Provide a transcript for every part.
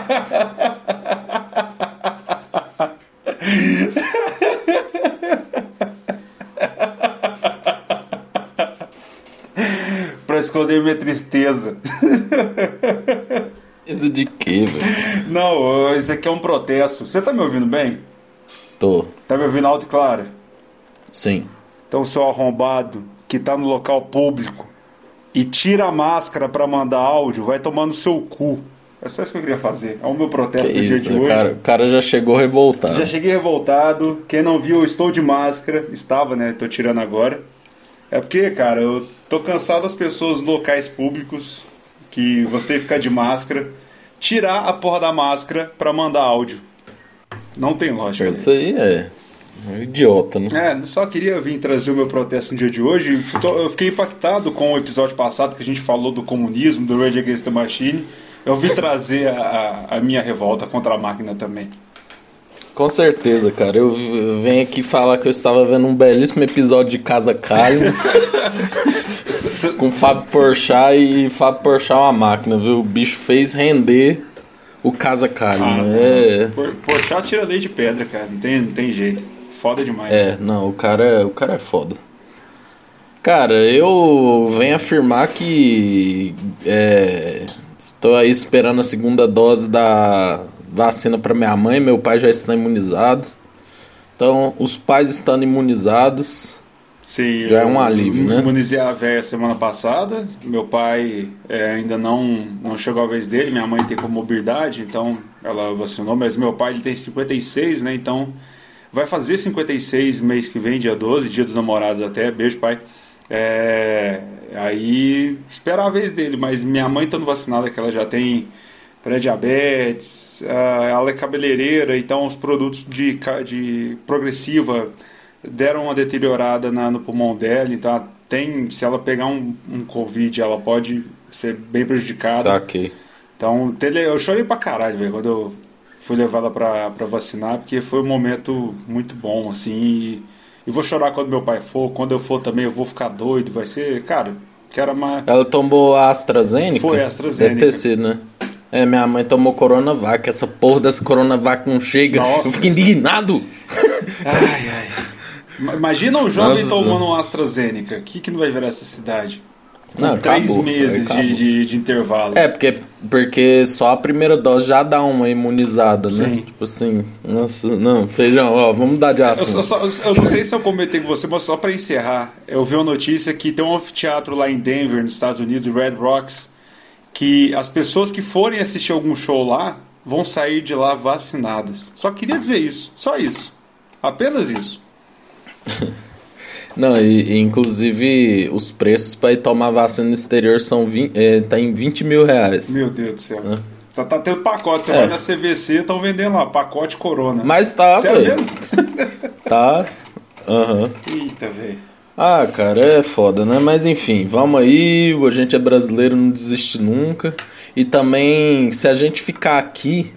pra esconder minha tristeza. Isso de quê, velho? Não, isso aqui é um protesto. Você tá me ouvindo bem? Tô. Tá me ouvindo alto e claro? Sim. Então, seu arrombado que tá no local público e tira a máscara pra mandar áudio, vai tomar no seu cu. É só isso que eu queria fazer. É o meu protesto Que do dia isso, de o hoje. cara, o cara já chegou revoltado. Já cheguei revoltado. Quem não viu, eu estou de máscara. Estava, né? Tô tirando agora. É porque, cara, eu tô cansado das pessoas locais públicos que você tem que ficar de máscara, tirar a porra da máscara pra mandar áudio. Não tem lógica. Isso aí é. um idiota, né? É, só queria vir trazer o meu protesto no dia de hoje. Eu fiquei impactado com o episódio passado que a gente falou do comunismo, do Rage Against the Machine. Eu vim trazer a, a- minha revolta contra a máquina também. Com certeza, cara. Eu venho aqui falar que eu estava vendo um belíssimo episódio de Casa Carne com Fábio Porchat e Fábio Porchat é uma máquina, viu? O bicho fez render o Casa Carne. Ah, é, Por, Porchat tira leite de pedra, cara. Não tem, não tem jeito. Foda demais. é, não, o cara, o cara é foda. Cara, eu venho afirmar que é, estou aí esperando a segunda dose da vacina para minha mãe, meu pai já está imunizado. Então, os pais estando imunizados, Sim, Já é um alívio, né? Imunizei a véia semana passada. Meu pai é, ainda não, não chegou a vez dele. Minha mãe tem comorbidade, então ela vacinou. Mas meu pai ele tem 56, né? Então vai fazer 56 mês que vem, dia 12, dia dos namorados até. Beijo, pai. É, aí esperar a vez dele. Mas minha mãe estando vacinada, que ela já tem pré-diabetes, ah, ela é cabeleireira, então os produtos de, de progressiva deram uma deteriorada na- no pulmão dela, então tem, se ela pegar um, um Covid, ela pode ser bem prejudicada. tá ok. Então, eu chorei pra caralho, velho, quando eu fui levada pra, pra vacinar, porque foi um momento muito bom, assim, e, e vou chorar quando meu pai for, quando eu for também eu vou ficar doido, vai ser, cara, que era uma... Ela tomou a AstraZeneca? Foi a AstraZeneca. Deve ter sido, né? É, minha mãe tomou Coronavac. Essa porra dessa Coronavac não chega. Nossa. Eu fico indignado. Ai, ai. Ma- Imagina um jovem Nossa. tomando um AstraZeneca, o que, que não vai virar essa cidade? Com Não, três acabou, meses acabou. de, de, de intervalo. É, porque, porque só a primeira dose já dá uma imunizada, né? Sim. Tipo assim, nossa, não, feijão, ó, vamos mudar de Eu, assunto. só- só- eu não sei se eu comentei com você, mas só pra encerrar, eu vi uma notícia que tem um anfiteatro lá em Denver, nos Estados Unidos, o Red Rocks, que as pessoas que forem assistir algum show lá vão sair de lá vacinadas. Só queria dizer isso, só isso. Apenas isso. Não, e, e, inclusive os preços pra ir tomar vacina no exterior são 20, é, tá em 20 mil reais. Meu Deus do céu. Hã? Tá, tá tendo pacote, você É. vai na CVC, estão vendendo lá, pacote Corona. Mas tá, Sério velho. Tá. Aham. Eita, velho. Ah, cara, é foda, né? Mas enfim, vamos aí. A gente é brasileiro, não desiste nunca. E também, se a gente ficar aqui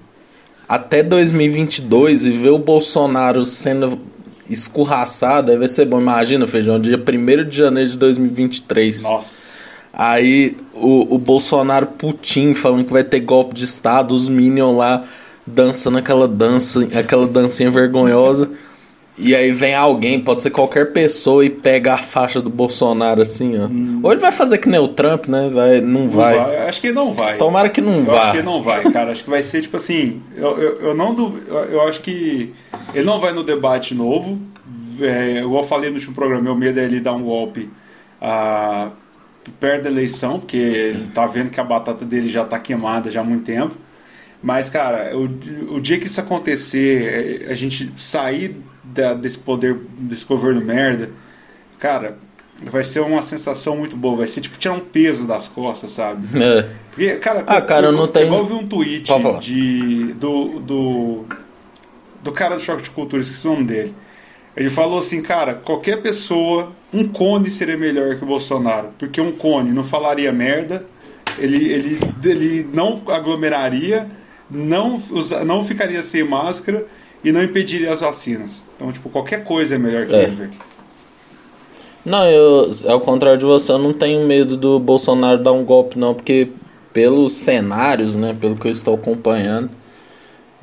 até 2022 e ver o Bolsonaro sendo escorraçado, aí vai ser bom. Imagina, feijão, dia 1 de janeiro de 2023. Nossa. Aí o, o Bolsonaro Putin falando que vai ter golpe de Estado, os Minions lá dançando aquela dança, aquela dancinha vergonhosa. E aí vem alguém, pode ser qualquer pessoa, e pega a faixa do Bolsonaro assim, ó. Ou ele vai fazer que nem o Trump, né? Vai, não, Não vai. vai. Acho que não vai. Tomara que não Eu vá. acho que não vai, cara. Acho que vai ser tipo assim. Eu, eu, eu não duv- eu, eu acho que ele não vai no debate novo. É, igual eu falei no último programa, meu medo é ele dar um golpe ah, perto da eleição, porque ele tá vendo que a batata dele já tá queimada já há muito tempo. Mas, cara, o, o dia que isso acontecer, é, a gente sair da- desse poder, desse governo merda, cara, vai ser uma sensação muito boa. Vai ser tipo tirar um peso das costas, sabe? É. Porque, cara, Ah, cara, eu não tenho- Igual eu vi um tweet de, do, do, do cara do Choque de Cultura, esqueci o nome dele. Ele falou assim, cara, qualquer pessoa, um cone seria melhor que o Bolsonaro. Porque um cone não falaria merda, ele, ele, ele não aglomeraria, não, usa, não ficaria sem máscara e não impediria as vacinas. Então, tipo, qualquer coisa é melhor que é. ele, velho. Não, eu, ao contrário de você, eu não tenho medo do Bolsonaro dar um golpe, não, porque pelos cenários, né, pelo que eu estou acompanhando,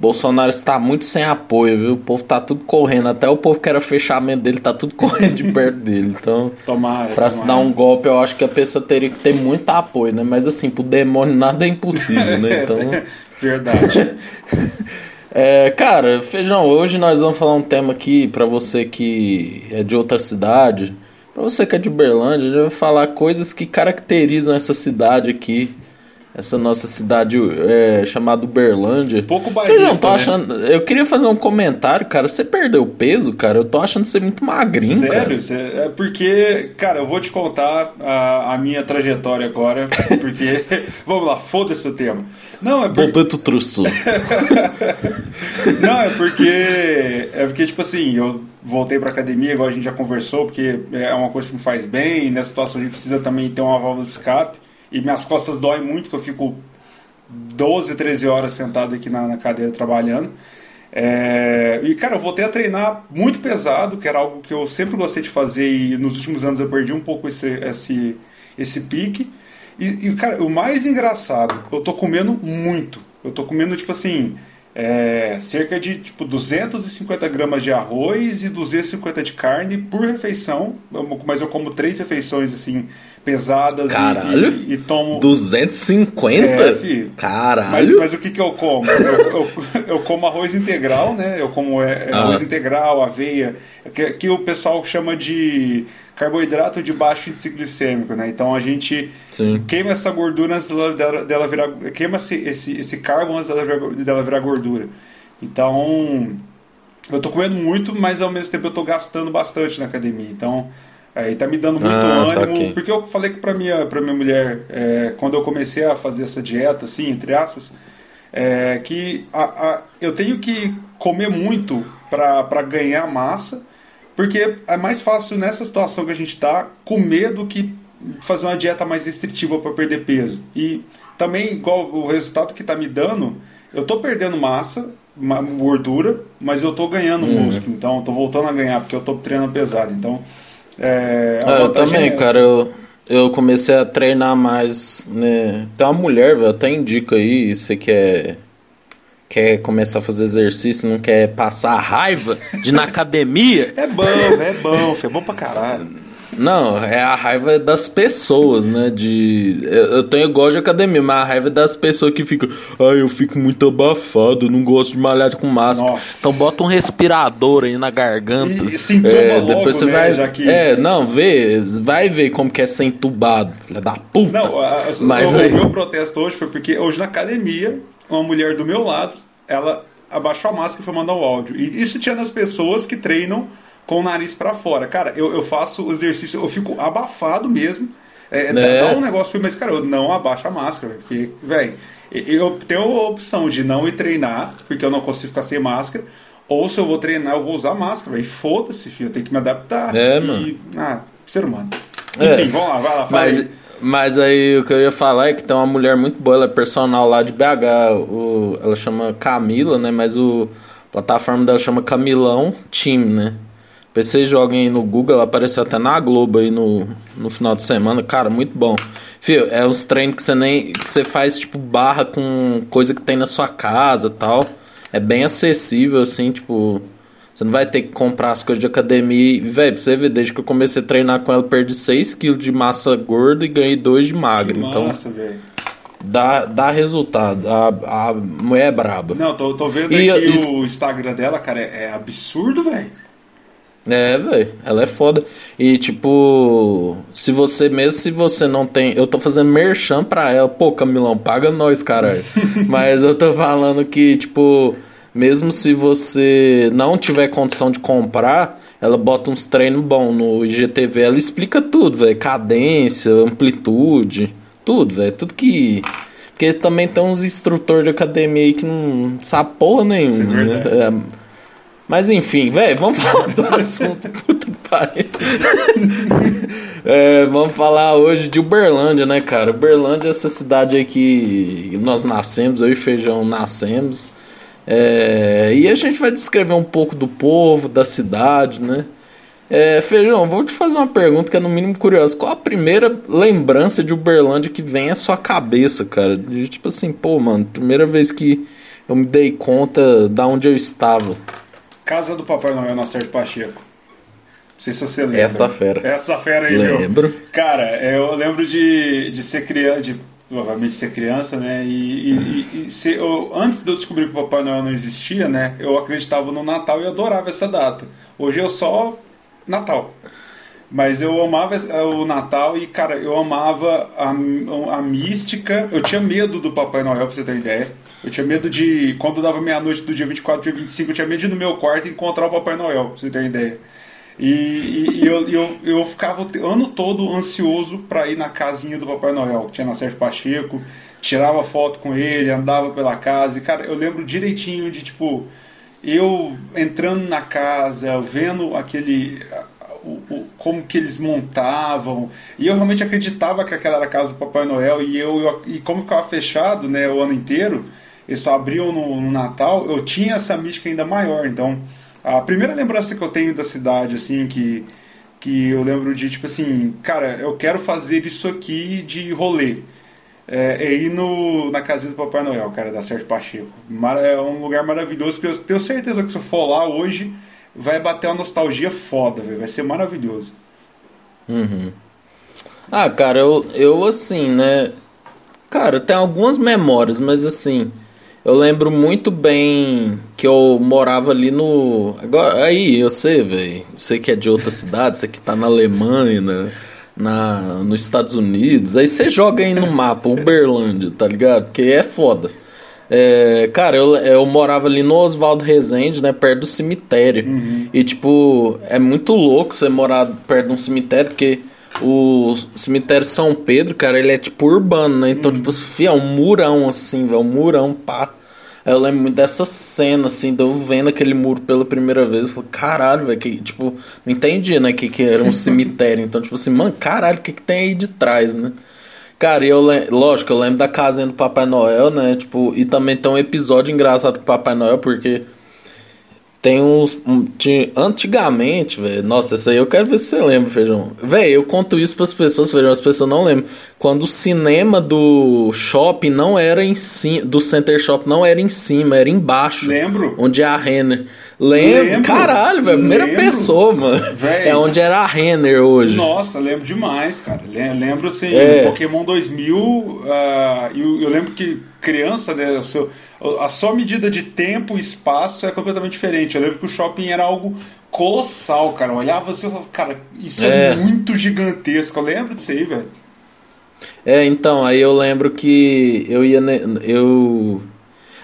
Bolsonaro está muito sem apoio, viu? O povo tá tudo correndo, até o povo que era fechamento dele tá tudo correndo de perto dele. Então, tomara. se dar um golpe, eu acho que a pessoa teria que ter muito apoio, né? Mas assim, pro demônio nada é impossível, né? Então. Verdade. É, cara, Feijão, hoje nós vamos falar um tema aqui para você que é de outra cidade, para você que é de Uberlândia, a gente vai falar coisas que caracterizam essa cidade aqui essa nossa cidade é, chamada Uberlândia. Pouco bairrista, não, tô né? achando, Eu queria fazer um comentário, cara. Você perdeu peso, cara? Eu tô achando você muito magrinho, Sério? É porque, cara, eu vou te contar a, a minha trajetória agora. Porque, vamos lá, foda-se o tema. Não, é porque... Não, é porque... É porque, tipo assim, eu voltei pra academia, igual a gente já conversou, porque é uma coisa que me faz bem. E nessa situação a gente precisa também ter uma válvula de escape. E minhas costas doem muito, que eu fico 12, 13 horas sentado aqui na, na cadeira trabalhando. É, e, cara, eu voltei a treinar muito pesado, que era algo que eu sempre gostei de fazer e nos últimos anos eu perdi um pouco esse, esse, esse pique. E, e, cara, o mais engraçado, eu tô comendo muito. Eu tô comendo, tipo assim, é, cerca de tipo 250 gramas de arroz e 250 de carne por refeição. Mas eu como três refeições assim pesadas Caralho? E, e, e tomo 250? É. Caralho. Mas, mas o que que eu como? eu, eu, eu, como arroz integral, né? Eu como é, ah. arroz integral, aveia, que, que o pessoal chama de carboidrato de baixo índice glicêmico, né? Então a gente Sim. queima essa gordura antes dela, dela virar. Queima esse, esse, esse carbo antes dela virar, dela virar gordura. Então eu tô comendo muito, mas ao mesmo tempo eu tô gastando bastante na academia. Então aí tá me dando muito ah, ânimo. Porque eu falei que pra minha, pra minha mulher, é, quando eu comecei a fazer essa dieta, assim, entre aspas, é, que a, a, eu tenho que comer muito para ganhar massa porque é mais fácil nessa situação que a gente está comer do que fazer uma dieta mais restritiva para perder peso. E também, igual o resultado que está me dando, eu estou perdendo massa, gordura, mas eu estou ganhando uhum. músculo. Então, estou voltando a ganhar porque eu estou treinando pesado. Então, é, é eu também, é cara. Eu, eu comecei a treinar mais. Né? Tem uma mulher, velho, até indico aí, você quer quer começar a fazer exercício, não quer passar raiva de ir na academia. É bom, é bom, é bom pra caralho. Não, é a raiva das pessoas, né? De. Eu tenho gosto de academia, mas a raiva é das pessoas que ficam. Ai, ah, eu fico muito abafado, não gosto de malhar com máscara. Nossa. Então bota um respirador aí na garganta. E, e se é, logo, depois você né, vai. Já que... É, não, vê, vai ver como que é ser entubado, filha da puta. Não, a, mas o, aí... o meu protesto hoje foi porque hoje na academia uma mulher do meu lado, ela abaixou a máscara e foi mandar o áudio. E isso tinha nas pessoas que treinam com o nariz para fora. Cara, eu, eu faço o exercício, eu fico abafado mesmo. É, é. Dá um negócio, mas, cara, eu não abaixo a máscara, porque, velho, eu tenho a opção de não ir treinar, porque eu não consigo ficar sem máscara, ou se eu vou treinar, eu vou usar máscara, e foda-se, filho, eu tenho que me adaptar. É, e, mano. Ah, ser humano. É. Enfim, vamos lá, vai lá, fala mas, aí. Mas aí o que eu ia falar é que tem uma mulher muito boa, ela é personal lá de BH, o, ela chama Camila, né? Mas o a plataforma dela chama Camilão Team, né? Vocês joguem aí no Google, apareceu até na Globo aí no, no final de semana. Cara, muito bom. Fio, é uns treinos que você nem. que você faz tipo barra com coisa que tem na sua casa tal. É bem acessível, assim, tipo. Você não vai ter que comprar as coisas de academia. Velho, pra você ver, desde que eu comecei a treinar com ela, perdi 6kg de massa gorda e ganhei 2 de magra. Que então, massa, velho. Dá, dá resultado. A, a mulher é braba. Não, tô, tô vendo e aqui o Instagram dela, cara, é, é absurdo, velho. É, velho, ela é foda. E tipo, se você, mesmo se você não tem. Eu tô fazendo merchan pra ela, pô, Camilão, paga nós, caralho. Mas eu tô falando que, tipo, mesmo se você não tiver condição de comprar, ela bota uns treinos bons no IGTV, ela explica tudo, velho, cadência, amplitude, tudo, velho, tudo que porque também tem uns instrutores de academia aí que não sabe porra nenhuma, é né? É, mas enfim, velho, vamos falar do assunto. Puta pariu. é, vamos falar hoje de Uberlândia, né, cara? Uberlândia é essa cidade aí que nós nascemos, eu e Feijão nascemos. É, e a gente vai descrever um pouco do povo, da cidade, né? É, Feijão, vou te fazer uma pergunta que é no mínimo curiosa. Qual a primeira lembrança de Uberlândia que vem à sua cabeça, cara? De, tipo assim, pô, mano, primeira vez que eu me dei conta da onde eu estava. Casa do Papai Noel na Sérgio Pacheco. Não sei se você lembra. Essa fera. Essa fera aí, Lembro. Meu. Cara, eu lembro de, de ser criança, de obviamente ser criança, né? E, e, e ser, eu, antes de eu descobrir que o Papai Noel não existia, né? Eu acreditava no Natal e adorava essa data. Hoje eu só Natal. Mas eu amava o Natal e, cara, eu amava a, a mística. Eu tinha medo do Papai Noel, pra você ter ideia. Eu tinha medo de. Quando dava meia-noite do dia 24 dia 25, eu tinha medo de ir no meu quarto encontrar o Papai Noel, pra você ter ideia. E, e, e eu, eu, eu ficava o ano todo ansioso para ir na casinha do Papai Noel, que tinha na Sérgio Pacheco, tirava foto com ele, andava pela casa. E, cara, eu lembro direitinho de, tipo, eu entrando na casa, vendo aquele. O, o, como que eles montavam e eu realmente acreditava que aquela era a casa do Papai Noel e eu, eu e como ficava fechado né o ano inteiro eles só abriam no, no, Natal eu tinha essa mística ainda maior então a primeira lembrança que eu tenho da cidade assim que que eu lembro de tipo assim cara eu quero fazer isso aqui de rolê é, é ir no, na casinha do Papai Noel, cara, da Sérgio Pacheco. É um lugar maravilhoso que eu tenho certeza que se eu for lá hoje vai bater uma nostalgia foda, véio. vai ser maravilhoso. Uhum. Ah, cara, eu, eu assim, né? Cara, tem algumas memórias, mas assim, eu lembro muito bem que eu morava ali no. Agora, aí, eu sei, velho. Você que é de outra cidade, você que tá na Alemanha, né? na, nos Estados Unidos, aí você joga aí no mapa Uberlândia, tá ligado? Que é foda. É, cara, eu, eu morava ali no Oswaldo Rezende, né? Perto do cemitério. Uhum. E, tipo, é muito louco você morar perto de um cemitério, porque o cemitério São Pedro, cara, ele é tipo urbano, né? Então, uhum. tipo, fia, é um murão assim, velho. Um murão, pá. Eu lembro muito dessa cena, assim, de eu vendo aquele muro pela primeira vez. Eu falei, caralho, velho, que, tipo, não entendi, né, que, que era um cemitério. Então, tipo assim, mano, caralho, o que, que tem aí de trás, né? Cara, eu lógico, eu lembro da casinha do Papai Noel, né? Tipo, e também tem um episódio engraçado com o Papai Noel, porque tem uns. Um, tinha, antigamente, velho. Nossa, isso aí eu quero ver se você lembra, feijão. Velho, eu conto isso pras pessoas, feijão. As pessoas não lembram. Quando o cinema do shopping não era em cima. Do Center Shop não era em cima, era embaixo. Lembro. Onde é a Renner. Lembro, lembro caralho, velho. Primeira lembro. pessoa, mano. Véio. É onde era a Renner hoje. Nossa, lembro demais, cara. Lembro assim, é. Pokémon 2000. Uh, eu, eu lembro que criança, né? O seu, a sua medida de tempo e espaço é completamente diferente. Eu lembro que o shopping era algo colossal, cara. Eu olhava assim e falava, cara, isso é. é muito gigantesco. Eu lembro disso aí, velho. É, então, aí eu lembro que eu ia. Eu.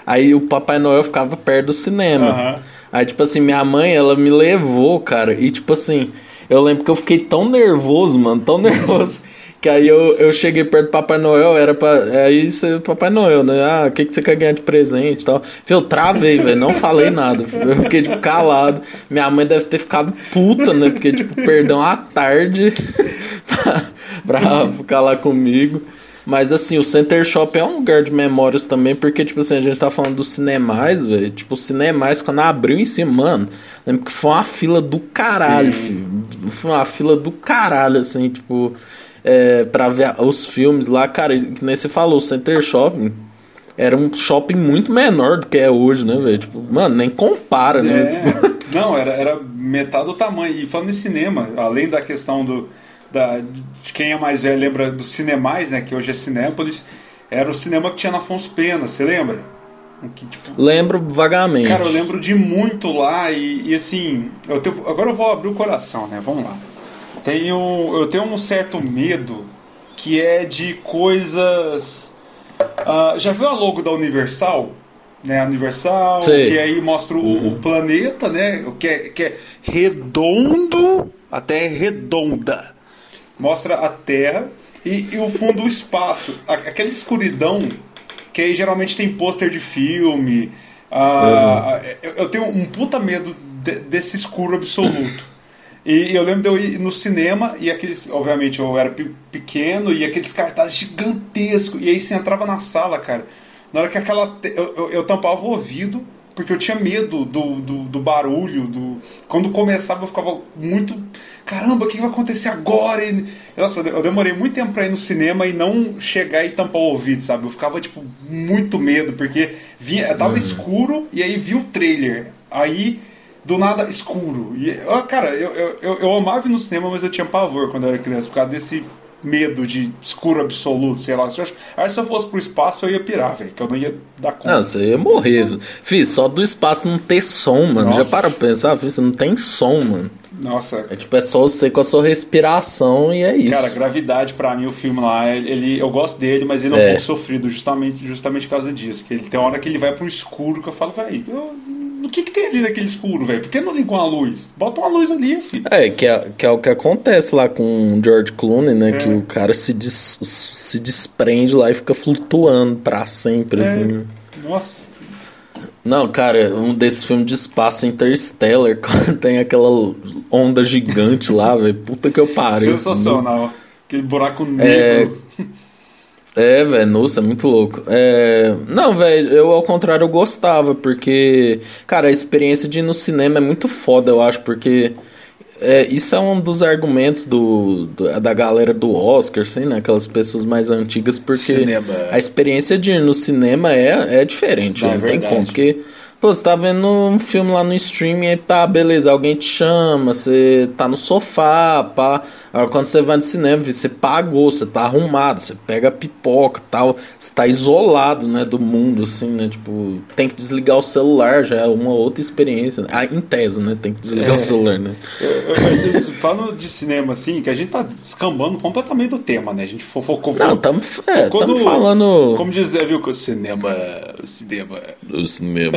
Aí o Papai Noel ficava perto do cinema. Uhum. Aí, tipo assim, minha mãe, ela me levou, cara. E, tipo assim, eu lembro que eu fiquei tão nervoso, mano, tão nervoso. Que aí eu, eu cheguei perto do Papai Noel, era pra. Aí você, Papai Noel, né? Ah, o que, que você quer ganhar de presente e tal. Eu travei, velho, não falei nada. Eu fiquei, tipo, calado. Minha mãe deve ter ficado puta, né? Porque, tipo, perdão a tarde pra, pra ficar lá comigo. Mas assim, o Center Shop é um lugar de memórias também, porque, tipo assim, a gente tá falando dos cinemais, velho. Tipo, os cinemais, quando abriu em cima, mano, lembro que foi uma fila do caralho, filho. Foi uma fila do caralho, assim, tipo é, para ver os filmes lá, cara, que nem você falou, o Center Shopping era um shopping muito menor do que é hoje, né, velho? Tipo, mano, nem compara, né? é. né? Tipo... Não, era, era metade do tamanho. E falando em cinema, além da questão do. Da, de quem é mais velho lembra do Cinemais, né? Que hoje é Cinépolis, era o cinema que tinha na Afonso Pena, você lembra? Que, tipo, lembro vagamente. Cara, eu lembro de muito lá e, e assim, eu tenho, agora eu vou abrir o coração, né? Vamos lá tenho, eu tenho um certo medo que é de coisas. Uh, já viu a logo da Universal? Né, Universal, que aí mostra o, uhum. o, planeta, né? Que é, que é redondo, a Terra é redonda. Mostra a Terra e, e o fundo o espaço. Aquela escuridão que aí geralmente tem pôster de filme. Uhum. eu, eu, tenho um puta medo de, desse escuro absoluto. E eu lembro de eu ir no cinema e aqueles, obviamente eu era pequeno e aqueles cartazes gigantescos. E aí você entrava na sala, cara. Na hora que aquela. Eu, eu, eu tampava o ouvido porque eu tinha medo do, do, do barulho, do. Quando começava eu ficava muito. Caramba, o que vai acontecer agora? E, nossa, eu demorei muito tempo pra ir no cinema e não chegar e tampar o ouvido, sabe? Eu ficava, tipo, muito medo, porque vinha, tava uhum. escuro e aí vi o trailer. Aí do nada escuro. E, cara, eu, eu, eu, eu amava ir no cinema, mas eu tinha pavor quando eu era criança, por causa desse medo de escuro absoluto, sei lá. Aí se eu fosse pro espaço eu ia pirar, velho, que eu não ia dar conta. Não, você ia morrer. Fih, só do espaço não ter som, mano. Nossa. Já para pra pensar, filho, você não tem som, mano. Nossa. É tipo, é só você com a sua respiração e é isso. Cara, Gravidade, pra mim, o filme lá, ele, eu gosto dele, mas ele é um é. pouco sofrido, justamente, justamente por causa disso. Que ele tem hora que ele vai pro escuro que eu falo, velho, o que, que tem ali naquele escuro, velho? Por que não ligam a luz? Bota uma luz ali, filho. É, que é, que é o que acontece lá com o George Clooney, né? É. Que o cara se, des, se desprende lá e fica flutuando pra sempre, é. assim. Nossa. Não, cara, um desses filmes de espaço Interstellar, tem aquela onda gigante lá, velho. Puta que eu pariu. Sensacional. Aquele buraco negro. É, é velho, nossa, é muito louco. É... Não, velho, eu ao contrário eu gostava, porque, cara, a experiência de ir no cinema é muito foda, eu acho, porque é, isso é um dos argumentos do, do, da galera do Oscar, assim, né? Aquelas pessoas mais antigas, porque cinema. a experiência de ir no cinema é, é diferente, não, é não tem como, porque Pô, você tá vendo um filme lá no streaming e tá, beleza, alguém te chama, você tá no sofá, pá. Agora quando você vai no cinema, você pagou, você tá arrumado, você pega pipoca tal, você tá isolado, né, do mundo, assim, né? Tipo, tem que desligar o celular, já é uma outra experiência. Né? Ah, em tese, né? Tem que desligar é. o celular, né? Eu, eu, falando de cinema, assim, que a gente tá descambando completamente do tema, né? A gente focou. Não, estamos é, falando. Como dizer, viu, que o cinema. O cinema. O cinema.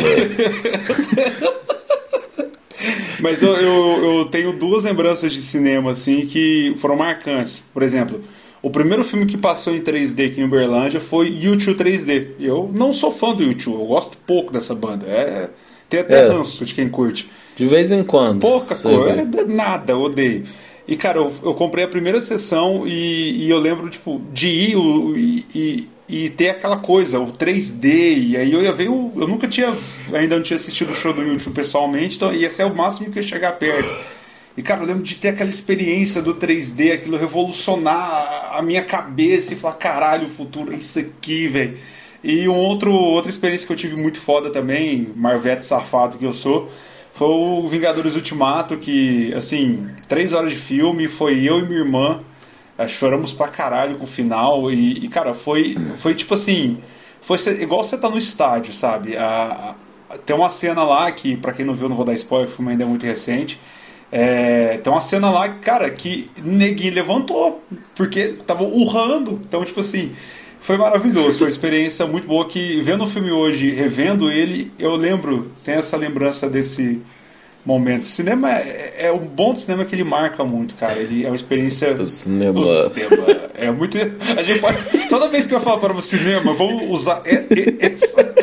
Mas eu, eu, eu, tenho duas lembranças de cinema, assim, que foram marcantes. Por exemplo, o primeiro filme que passou em 3D aqui em Uberlândia foi U2 3D. Eu não sou fã do U2, eu gosto pouco dessa banda. É, tem até é. ranço de quem curte. De vez em quando. Pouca coisa, é, nada, eu odeio. E, cara, eu, eu comprei a primeira sessão e, e eu lembro, tipo, de ir e, e e ter aquela coisa, o 3D, e aí eu ia ver o, Eu nunca tinha. Ainda não tinha assistido o show do YouTube pessoalmente, então ia ser o máximo que ia chegar perto. E cara, eu lembro de ter aquela experiência do 3D, aquilo revolucionar a minha cabeça e falar, caralho, o futuro é isso aqui, velho. E um outro, outra experiência que eu tive muito foda também, Marvete safado que eu sou, foi o Vingadores Ultimato, que, assim, três horas de filme, foi eu e minha irmã é, choramos pra caralho com o final. E, e, cara, foi, foi tipo assim. Foi igual você tá no estádio, sabe? A, a, tem uma cena lá que, para quem não viu, não vou dar spoiler, o filme ainda é muito recente. É, tem uma cena lá, cara, que neguinho levantou, porque tava urrando. Então, tipo assim, foi maravilhoso. Foi uma experiência muito boa que, vendo o filme hoje, revendo ele, eu lembro, tem essa lembrança desse momentos. Cinema é, é um bom cinema que ele marca muito, cara. Ele é uma experiência. O cinema. O cinema é muito. A gente pode. Toda vez que eu falar para o cinema, vamos usar essa,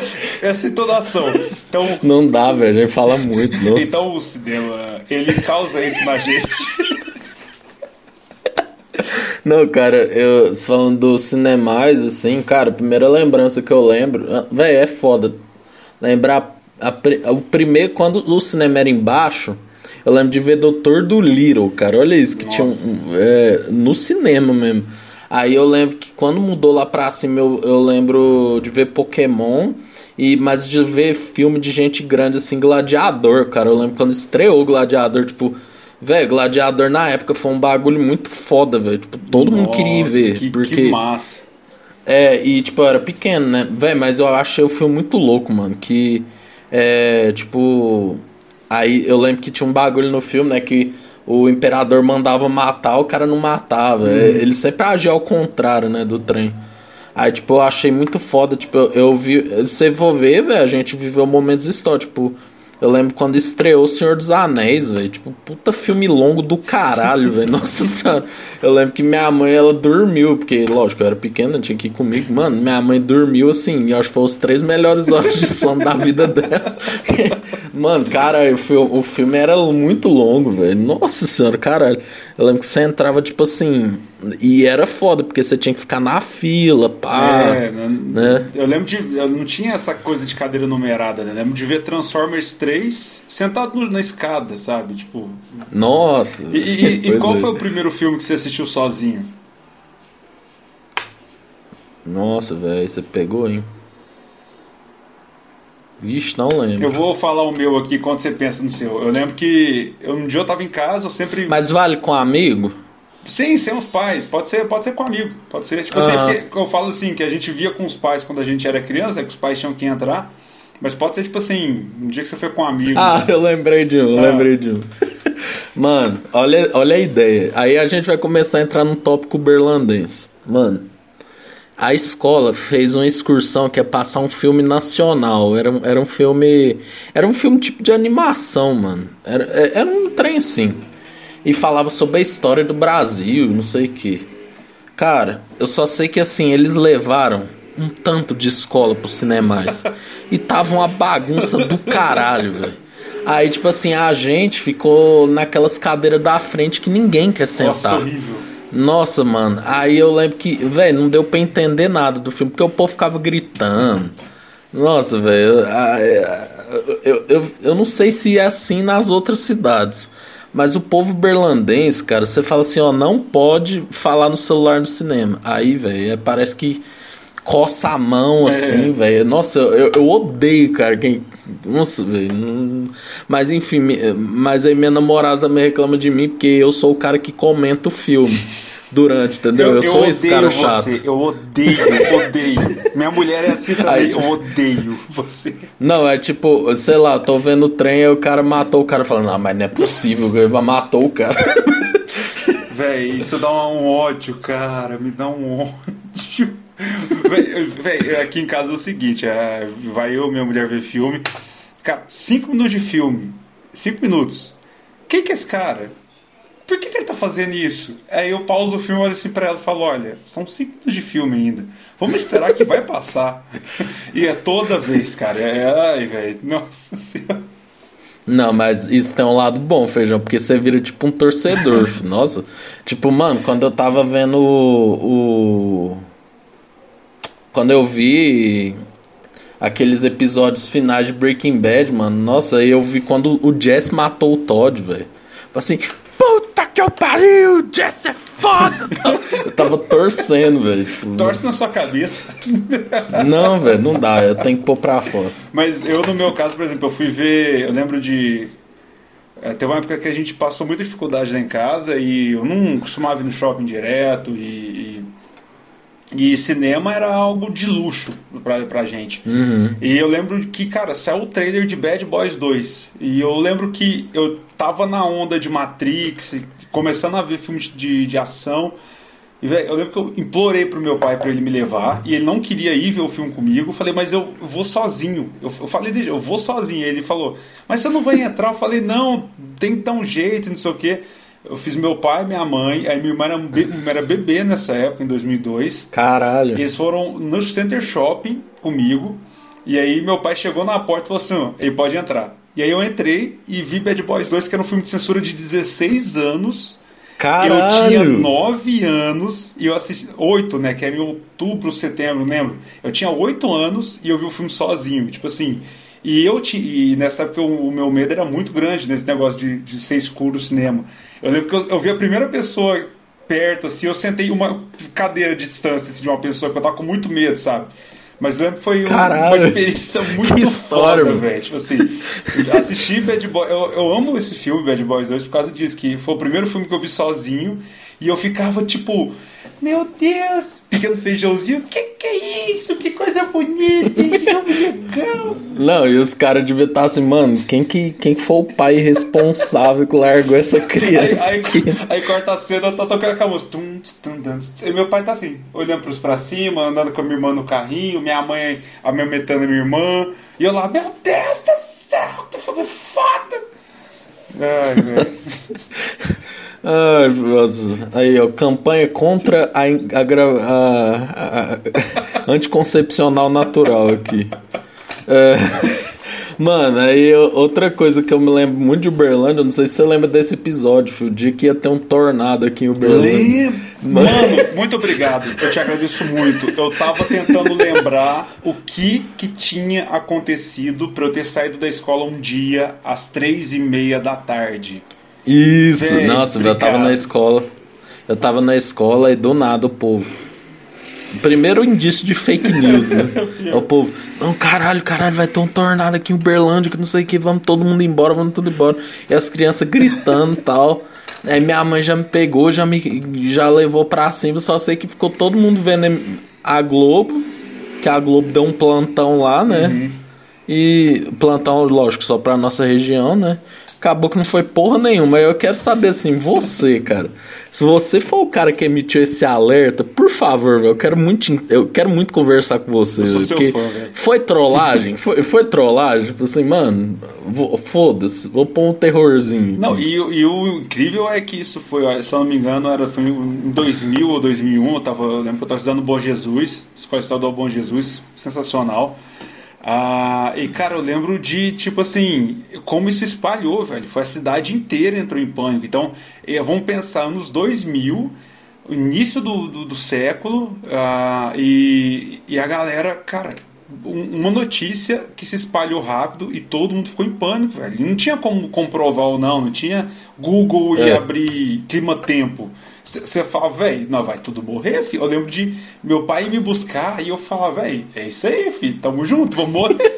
essa entonação. Então. Não dá, velho. A gente fala muito. Nossa. Então o cinema, ele causa isso na gente. Não, cara, eu falando do cinemais, assim, cara, a primeira lembrança que eu lembro, ah, velho, é foda. Lembrar a, o primeiro, quando o cinema era embaixo, eu lembro de ver Doutor do Little, cara. Olha isso, que Nossa. tinha um, é, no cinema mesmo. Aí eu lembro que quando mudou lá pra cima, eu, eu lembro de ver Pokémon. E, mas de ver filme de gente grande, assim, Gladiador, cara. Eu lembro quando estreou Gladiador, tipo, velho, Gladiador na época foi um bagulho muito foda, velho. Tipo, todo Nossa, mundo queria ver. Que, porque, que massa. É, e tipo, eu era pequeno, né? Velho, mas eu achei o filme muito louco, mano. Que é, tipo. Aí eu lembro que tinha um bagulho no filme, né? Que o imperador mandava matar, o cara não matava. Hum. Ele sempre agia ao contrário, né? Do trem. Aí, tipo, eu achei muito foda. Tipo, eu, eu vi. Você for ver, velho, a gente viveu momentos históricos. Tipo, eu lembro quando estreou O Senhor dos Anéis, velho. Tipo, puta filme longo do caralho, velho. Nossa senhora. Eu lembro que minha mãe, ela dormiu, porque, lógico, eu era pequena, tinha que ir comigo. Mano, minha mãe dormiu assim. E acho que foi os três melhores horas de sono da vida dela. Mano, cara, o filme, era muito longo, velho. Nossa senhora, cara. Eu lembro que você entrava, tipo assim. E era foda, porque você tinha que ficar na fila, pá. É, né? Eu lembro de. Eu não tinha essa coisa de cadeira numerada, né? Eu lembro de ver Transformers 3 sentado na escada, sabe? Tipo. Nossa. E, e, e qual é. foi o primeiro filme que você assistiu sozinho? Nossa, velho, você pegou, hein? Vixe, não lembro. Eu vou falar o meu aqui quando você pensa no seu. Eu lembro que um dia eu tava em casa, eu sempre. Mas vale com amigo? Sim, sem os pais. Pode ser, pode ser com amigo. Pode ser. Tipo assim, eu falo assim, que a gente via com os pais quando a gente era criança, que os pais tinham que entrar. Mas pode ser tipo assim, um dia que você foi com um amigo. Ah, eu lembrei de um, ah. lembrei de um. Mano, olha, olha a ideia. Aí a gente vai começar a entrar num tópico berlandense. Mano, a escola fez uma excursão que é passar um filme nacional. Era, era um filme. Era um filme tipo de animação, mano. Era, é, era um trem assim. E falava sobre a história do Brasil, não sei o que. Cara, eu só sei que assim, eles levaram um tanto de escola pros cinemais. e tava uma bagunça do caralho, velho. Aí, tipo assim, a gente ficou naquelas cadeiras da frente que ninguém quer sentar. Nossa, horrível. Nossa, mano. Aí eu lembro que, velho, não deu pra entender nada do filme, porque o povo ficava gritando. Nossa, velho. Eu, eu, eu, eu não sei se é assim nas outras cidades. Mas o povo berlandense, cara, você fala assim, ó, não pode falar no celular no cinema. Aí, velho, é, parece que coça a mão, é. assim, é. velho. Nossa, eu, eu odeio, cara, quem. Nossa, velho. Mas enfim, mas aí minha namorada também reclama de mim porque eu sou o cara que comenta o filme durante, entendeu? Eu, eu sou esse cara você, chato. Eu odeio, odeio. Minha mulher é assim também, aí, eu odeio você. Não, é tipo, sei lá, tô vendo o trem e o cara matou o cara falando, ah, mas não é possível, ele matou o cara. Véi, isso dá um ódio, cara, me dá um ódio. Véi, aqui em casa é o seguinte, é, vai eu, minha mulher ver filme. Cara, cinco minutos de filme. Cinco minutos. Quem que é esse cara? Por que, que ele tá fazendo isso? Aí eu pauso o filme, olho assim pra ela e falo, olha, são cinco minutos de filme ainda. Vamos esperar que vai passar. e é toda vez, cara. É, ai, velho. Nossa senhora. Não, mas isso tem um lado bom, Feijão, porque você vira tipo um torcedor. Nossa. Tipo, mano, quando eu tava vendo o, o quando eu vi aqueles episódios finais de Breaking Bad, mano, nossa, eu vi quando o Jesse matou o Todd, velho. Assim, puta que eu pariu, Jesse é foda! eu tava torcendo, velho. Torce na sua cabeça. não, velho, não dá, eu tenho que pôr pra fora. Mas eu, no meu caso, por exemplo, eu fui ver, eu lembro de é, teve uma época que a gente passou muita dificuldade lá em casa e eu não costumava ir no shopping direto e, e e cinema era algo de luxo pra, pra gente. Uhum. E eu lembro que, cara, saiu o trailer de Bad Boys 2. E eu lembro que eu tava na onda de Matrix, começando a ver filmes de, de ação. E, véio, eu lembro que eu implorei pro meu pai para ele me levar. E ele não queria ir ver o filme comigo. Eu falei, mas eu, eu vou sozinho. Eu, eu falei dele, eu vou sozinho. E ele falou, mas você não vai entrar? Eu falei, não, tem que dar um jeito, não sei o quê. Eu fiz meu pai, minha mãe, aí minha irmã era, be era bebê nessa época, em 2002. Caralho. Eles foram no Center Shopping comigo. E aí meu pai chegou na porta e falou assim: ó, ele pode entrar. E aí eu entrei e vi Bad Boys 2, que era um filme de censura de 16 anos. Caralho. Eu tinha 9 anos e eu assisti. 8, né? Que era em outubro, setembro, lembro. Eu tinha 8 anos e eu vi o filme sozinho. Tipo assim. E eu e nessa época o, o meu medo era muito grande nesse negócio de, de ser escuro o cinema. Eu lembro que eu, eu vi a primeira pessoa perto, assim, eu sentei uma cadeira de distância assim, de uma pessoa que eu tava com muito medo, sabe? Mas lembro que foi uma experiência muito foda, velho. Tipo assim, assisti Bad Boys. Eu, eu amo esse filme, Bad Boys 2, por causa disso, que foi o primeiro filme que eu vi sozinho. E eu ficava tipo, meu Deus, pequeno feijãozinho, que que é isso? Que coisa bonita, que jogo legal. Não, e os caras deviam estar assim, mano, quem que, quem foi o pai responsável que largou essa criança? Aí, aí, aí corta a cena, tá tocando a música. E meu pai tá assim, olhando pros pra cima, andando com a minha irmã no carrinho, minha mãe amamentando a minha irmã. E eu lá, meu Deus do céu, que filme foda! Ai, velho. Ai, nossa. Aí, ó, campanha contra a, a, a, a anticoncepcional natural aqui. É, Mano, aí outra coisa que eu me lembro muito de Uberlândia, não sei se você lembra desse episódio, filho, o dia que ia ter um tornado aqui em Uberlândia. Mano, muito obrigado, eu te agradeço muito. Eu tava tentando lembrar o que que tinha acontecido pra eu ter saído da escola um dia às três e meia da tarde. Isso, Véi, nossa, obrigado. eu tava na escola. Eu tava na escola e do nada o povo Primeiro indício de fake news, né? é o povo, não, caralho, caralho, vai ter um tornado aqui em Uberlândia, que não sei o que, vamos todo mundo embora, vamos tudo embora. E as crianças gritando e tal. Aí minha mãe já me pegou, já me já levou pra cima, só sei que ficou todo mundo vendo a Globo, que a Globo deu um plantão lá, né? Uhum. E plantão, lógico, só pra nossa região, né? Acabou que não foi porra nenhuma. Eu quero saber assim, você, cara. Se você for o cara que emitiu esse alerta, por favor, eu quero muito, eu quero muito conversar com você. Eu sou seu fã. Foi trollagem? foi, foi trollagem? Tipo assim, mano, foda-se, vou pôr um terrorzinho. Não, e, e, o incrível é que isso foi, se eu não me engano, era, foi em 2000 ou 2001. Eu, tava, eu lembro que eu estava estudando Bom Jesus, Escola Estadual Bom Jesus, sensacional. Ah, e cara, eu lembro de, tipo assim, como isso espalhou, velho. Foi a cidade inteira entrou em pânico. Então, vamos pensar nos 2000, início do, do, do século, ah, e, e a galera, cara, uma notícia que se espalhou rápido e todo mundo ficou em pânico, velho. Não tinha como comprovar ou não, não tinha Google e é. abrir clima-tempo. Você fala, velho, não vai tudo morrer, filho. Eu lembro de meu pai me buscar e eu falava, velho, é isso aí, filho, tamo junto, vamos morrer.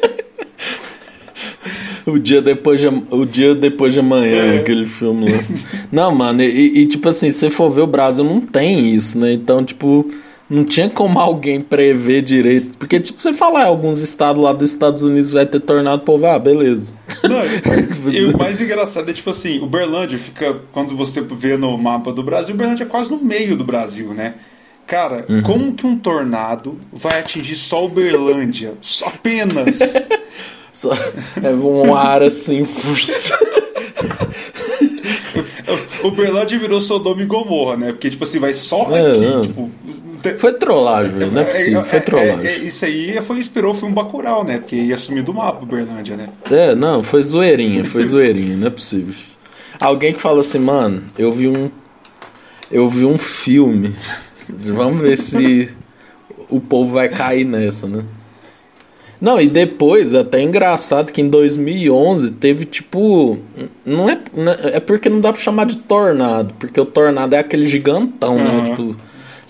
o dia depois de, o dia depois de amanhã, é. aquele filme lá. Não, mano, e, e tipo assim, se for ver o Brasil não tem isso, né? Então, tipo, não tinha como alguém prever direito. Porque, tipo, você falar, alguns estados lá dos Estados Unidos vai ter tornado, povo, ah, beleza. Não, e o mais engraçado é, tipo assim, Uberlândia fica, quando você vê no mapa do Brasil, Uberlândia é quase no meio do Brasil, né? Cara, uhum. como que um tornado vai atingir só Uberlândia? Só apenas. só, é um ar assim. Uberlândia virou Sodoma e Gomorra, né? Porque, tipo assim, vai só aqui, é. tipo, foi trollagem, não é possível, foi trollagem. É, é, isso aí foi, inspirou, foi um Bacurau, né? Porque ia sumir do mapa Uberlândia, né? É, não, foi zoeirinha, foi zoeirinha, não é possível. Alguém que falou assim, mano, eu vi um. Eu vi um filme. Vamos ver se o povo vai cair nessa, né? Não, e depois, até engraçado que em 2011 teve tipo. Não é, é porque não dá pra chamar de tornado, porque o tornado é aquele gigantão, uhum. né? Tipo,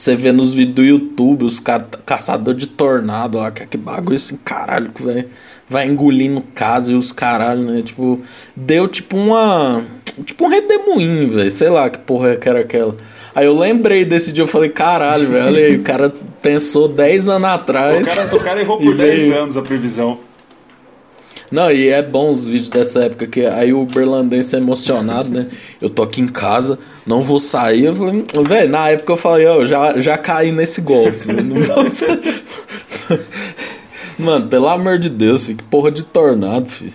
você vê nos vídeos do YouTube os ca caçador de tornado lá, que, que bagulho assim, caralho, que vai, vai engolindo casa e os caralho, né? Tipo, deu tipo uma. Tipo um redemoinho, velho. Sei lá que porra que era aquela. Aí eu lembrei desse dia, eu falei, caralho, velho, olha aí, o cara pensou 10 anos atrás. O cara, o cara errou por 10 anos a previsão. Não, e é bom os vídeos dessa época que aí o berlandense é emocionado, né? Eu tô aqui em casa, não vou sair. Eu falei, velho, na época eu falei, ó, oh, já, já caí nesse golpe. Mano, pelo amor de Deus, que porra de tornado, filho.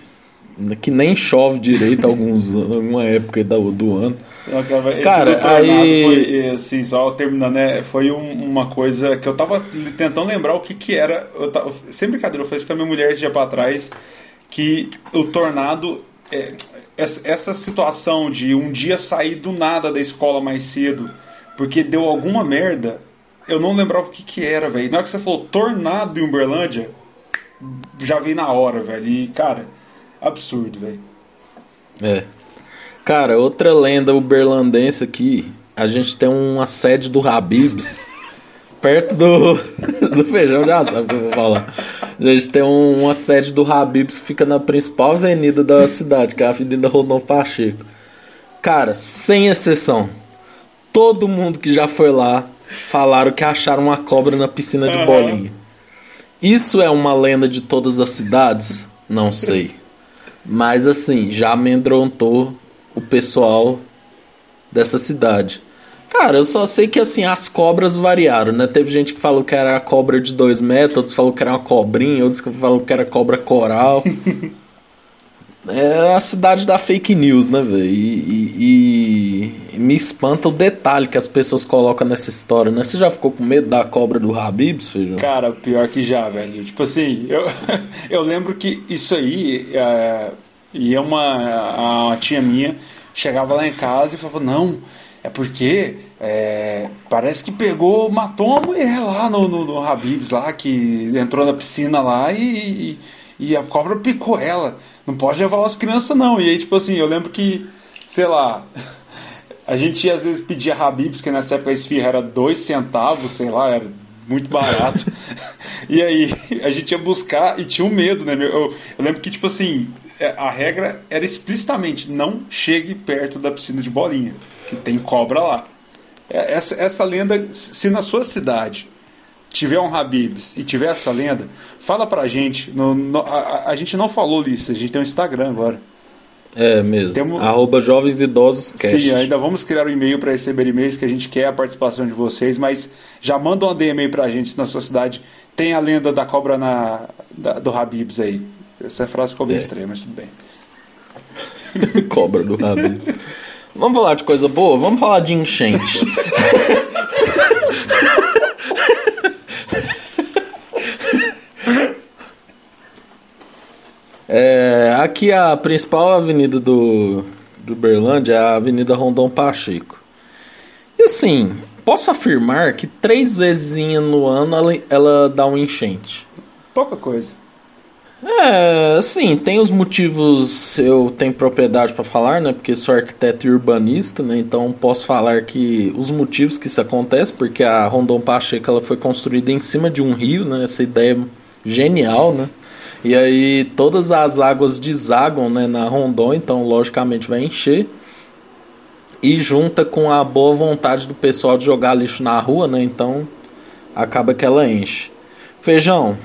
Que nem chove direito alguns alguma época do, do ano. Esse Cara, aí. Foi, assim, só terminando, né? Foi um, uma coisa que eu tava tentando lembrar o que que era. Eu tava, sem brincadeira, eu fiz com a minha mulher esse dia pra trás que o tornado. É, essa situação de um dia sair do nada da escola mais cedo porque deu alguma merda, eu não lembrava o que, que era, velho. Na hora que você falou tornado em Uberlândia, já vi na hora, velho. E, cara, absurdo, velho. É. Cara, outra lenda uberlandense aqui, a gente tem uma sede do Habibs perto do, do feijão, já sabe o que eu vou falar. A gente tem um, uma sede do Habibs que fica na principal avenida da cidade, que é a Avenida Rodon Pacheco. Cara, sem exceção, todo mundo que já foi lá falaram que acharam uma cobra na piscina de bolinha. Isso é uma lenda de todas as cidades? Não sei. Mas assim, já amedrontou o pessoal dessa cidade. Cara, eu só sei que assim, as cobras variaram, né? Teve gente que falou que era a cobra de dois metros, outros falou que era uma cobrinha, outros que falou que era cobra coral. é a cidade da fake news, né, velho? E, e, e, me espanta o detalhe que as pessoas colocam nessa história, né? Você já ficou com medo da cobra do Habibs, Feijão? Cara, pior que já, velho. Tipo assim, eu, eu lembro que isso aí é, ia uma, uma tia minha chegava lá em casa e falava, não, é porque é, parece que pegou, matou uma mulher lá no, no, no Habibs, lá, que entrou na piscina lá e, e, e, a cobra picou ela. Não pode levar as crianças, não. E aí, tipo assim, eu lembro que, sei lá, a gente às vezes pedia Habibs, que nessa época a esfirra era dois centavos, sei lá, era muito barato. e aí a gente ia buscar e tinha um medo, né? Eu, eu, lembro que, tipo assim, é, a regra era explicitamente não chegue perto da piscina de bolinha, que tem cobra lá. É, essa, essa lenda, se na sua cidade tiver um Habibs e tiver essa lenda, fala pra gente. No, no, a, a, gente não falou isso, a gente tem um Instagram agora. É mesmo. Temos... Arroba Jovens Idosos Cast. Sim, ainda vamos criar um e-mail para receber e-mails que a gente quer a participação de vocês, mas já manda uma DM para a gente se na sua cidade tem a lenda da cobra na, da, do Habibs aí. Essa frase ficou bem é. estranha, mas tudo bem. cobra do Habibs. Vamos falar de coisa boa? Vamos falar de enchente. É, aqui a principal avenida do, do Berlândia é a Avenida Rondon Pacheco. E assim, posso afirmar que três vezes no ano ela, ela dá um enchente. Pouca coisa. É, assim, tem os motivos, eu tenho propriedade para falar, né? Porque sou arquiteto e urbanista, né? Então posso falar que os motivos que isso acontece, porque a Rondon Pacheco ela foi construída em cima de um rio, né? Essa ideia genial, né? E aí todas as águas desagam né, na Rondon, então logicamente vai encher. E junta com a boa vontade do pessoal de jogar lixo na rua, né? Então acaba que ela enche. Feijão,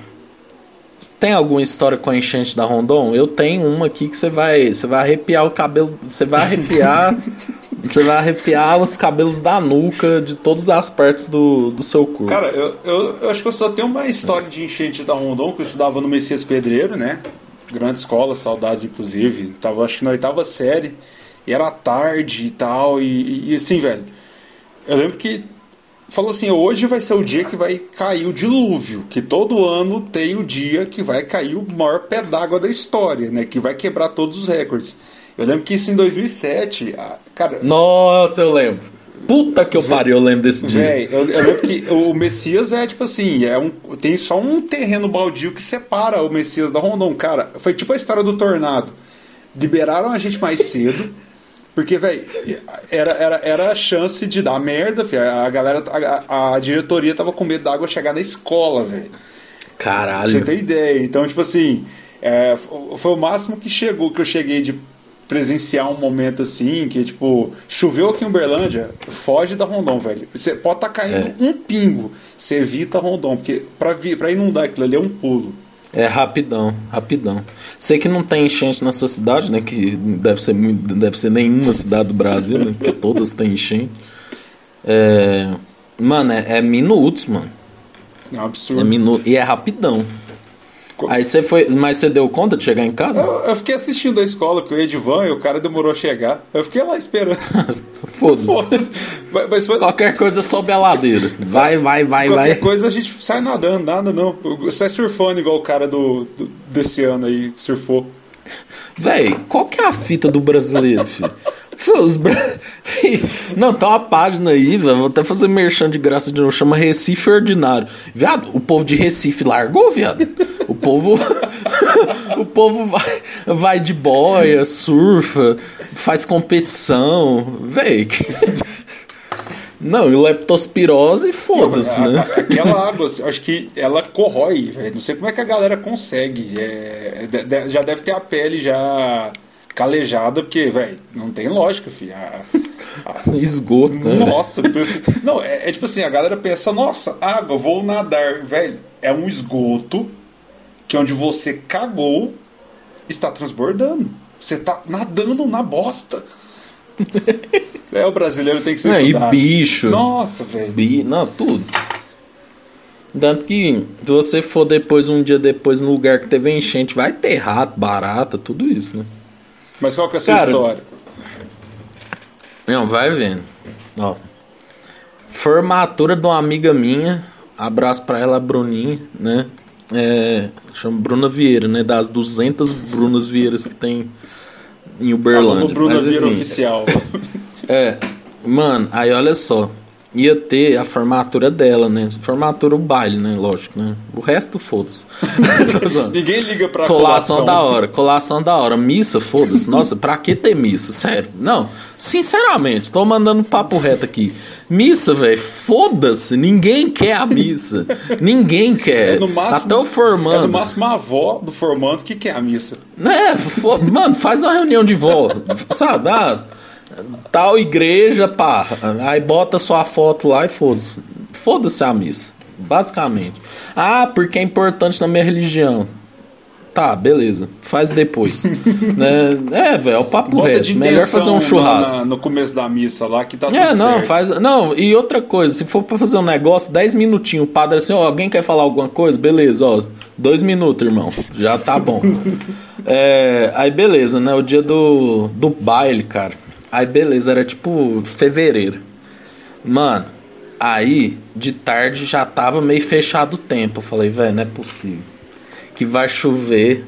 tem alguma história com a enchente da Rondon? Eu tenho uma aqui que você vai, você vai arrepiar o cabelo, você vai arrepiar Você vai arrepiar os cabelos da nuca de todas as partes do, do seu corpo. Cara, eu, eu, eu acho que eu só tenho uma história de enchente da Rondon, que eu estudava no Messias Pedreiro, né? Grande escola, saudades inclusive. Tava acho que na oitava série. E era tarde e tal. E, e assim, velho. Eu lembro que falou assim: hoje vai ser o dia que vai cair o dilúvio. Que todo ano tem o dia que vai cair o maior pé d'água da história, né? Que vai quebrar todos os recordes. Eu lembro que isso em 2007, cara. Nossa, eu lembro. Puta que eu pariu, eu lembro desse dia. Véi, eu, eu, lembro que o Messias é tipo assim, é um, tem só um terreno baldio que separa o Messias da Rondon. Cara, foi tipo a história do tornado. Liberaram a gente mais cedo. Porque, velho, era, era, era a chance de dar merda, filho. A galera, a, a diretoria tava com medo da água chegar na escola, velho. Caralho. você tem ideia. Então, tipo assim, é, foi o máximo que chegou, que eu cheguei de presenciar um momento assim, que tipo, choveu aqui em Uberlândia, foge da Rondon, velho. Você pode estar tá caindo é. um pingo, você evita a Rondon, porque pra, vir, pra inundar aquilo ali é um pulo. É rapidão, rapidão. Sei que não tem enchente na sua cidade, né? Que deve ser, deve ser nenhuma cidade do Brasil, né? Porque todas têm enchente. É, mano, é, é minutos, mano. É um absurdo. É minuto, e é rapidão. Aí você foi. Mas você deu conta de chegar em casa? Eu, eu fiquei assistindo a escola, que eu ia de van e o cara demorou a chegar. Eu fiquei lá esperando. Foda-se. Foda mas, mas foi... Qualquer coisa sobe a ladeira. Vai, vai, vai, Qualquer vai. Qualquer coisa a gente sai nadando, nada não. Sai surfando igual o cara do, do desse ano aí, surfou. Véi, qual que é a fita do brasileiro, filho? Os bra... Não, tá uma página aí, velho. Vou até fazer merchan de graça de novo. Chama Recife Ordinário. Viado, o povo de Recife largou, viado. O povo. o povo vai, vai de boia, surfa, faz competição. Véi. Não, e leptospirose, foda-se, né? Aquela água, acho que ela corrói, velho. Não sei como é que a galera consegue. É, já deve ter a pele já calejada, porque, velho, não tem lógica, filho. A, a... Esgoto, né? Nossa, não, é, é, tipo assim, a galera pensa, nossa, água, vou nadar, velho. É um esgoto que onde você cagou está transbordando. Você está nadando na bosta. é, o brasileiro tem que ser não, E bicho. Nossa, velho. Bi... Não, tudo. Tanto que se você for depois, um dia depois, no lugar que teve enchente, vai ter rato, barata, tudo isso, né? Mas qual que é a sua Cara, história? Não, vai vendo. Ó. Formatura de uma amiga minha. Abraço pra ela, a Bruninha, né? É, chama Bruna Vieira, né? Das 200 Brunas Vieiras que tem em Uberlândia. Bruna Mas, Vieira assim, Oficial. É, mano, aí olha só. Ia ter a formatura dela, né? Formatura o baile, né? Lógico, né? O resto, foda-se. Ninguém liga pra Colação colação. da hora, colação da hora. Missa, foda-se. Nossa, pra que ter missa? Sério. Não, sinceramente, tô mandando papo reto aqui. Missa, velho, foda-se. Ninguém quer a missa. Ninguém quer. É no máximo, Até o É formando. no máximo a avó do formando que quer a missa. É, mano, faz uma reunião de vó, sabe? Ah, tal igreja, pá. Aí bota sua foto lá e foda-se. Foda-se a missa, basicamente. Ah, porque é importante na minha religião. Tá, beleza. Faz depois. né? É, velho, é o papo Bota reto. Melhor fazer um churrasco. na- no começo da missa lá que tá tudo É, não, certo. faz. Não, e outra coisa, se for pra fazer um negócio, 10 minutinhos, o padre assim, ó, alguém quer falar alguma coisa? Beleza, ó, dois minutos, irmão. Já tá bom. É, aí beleza, né? O dia do, do baile, cara. Aí beleza, era tipo fevereiro. Mano, aí de tarde já tava meio fechado o tempo. Eu falei, velho, não é possível. Que vai chover.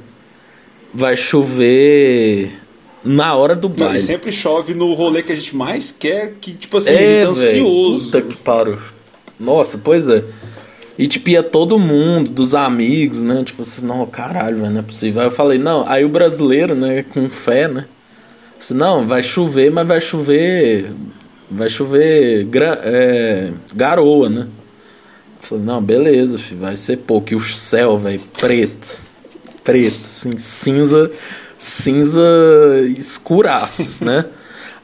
Vai chover na hora do baile. e sempre chove no rolê que a gente mais quer, que, tipo assim, a É, gente tá ansioso. Puta que pariu. Nossa, pois é. E tipo, ia todo mundo, dos amigos, né? Tipo assim, não, caralho, velho, não é possível. Aí eu falei, não, aí o brasileiro, né, com fé, né? Não, vai chover, mas vai chover. Vai chover gra- é, garoa, né? Eu falei, não, beleza, filho, vai ser pouco. E o céu, velho, preto. Preto, assim, cinza. Cinza escuraço, né?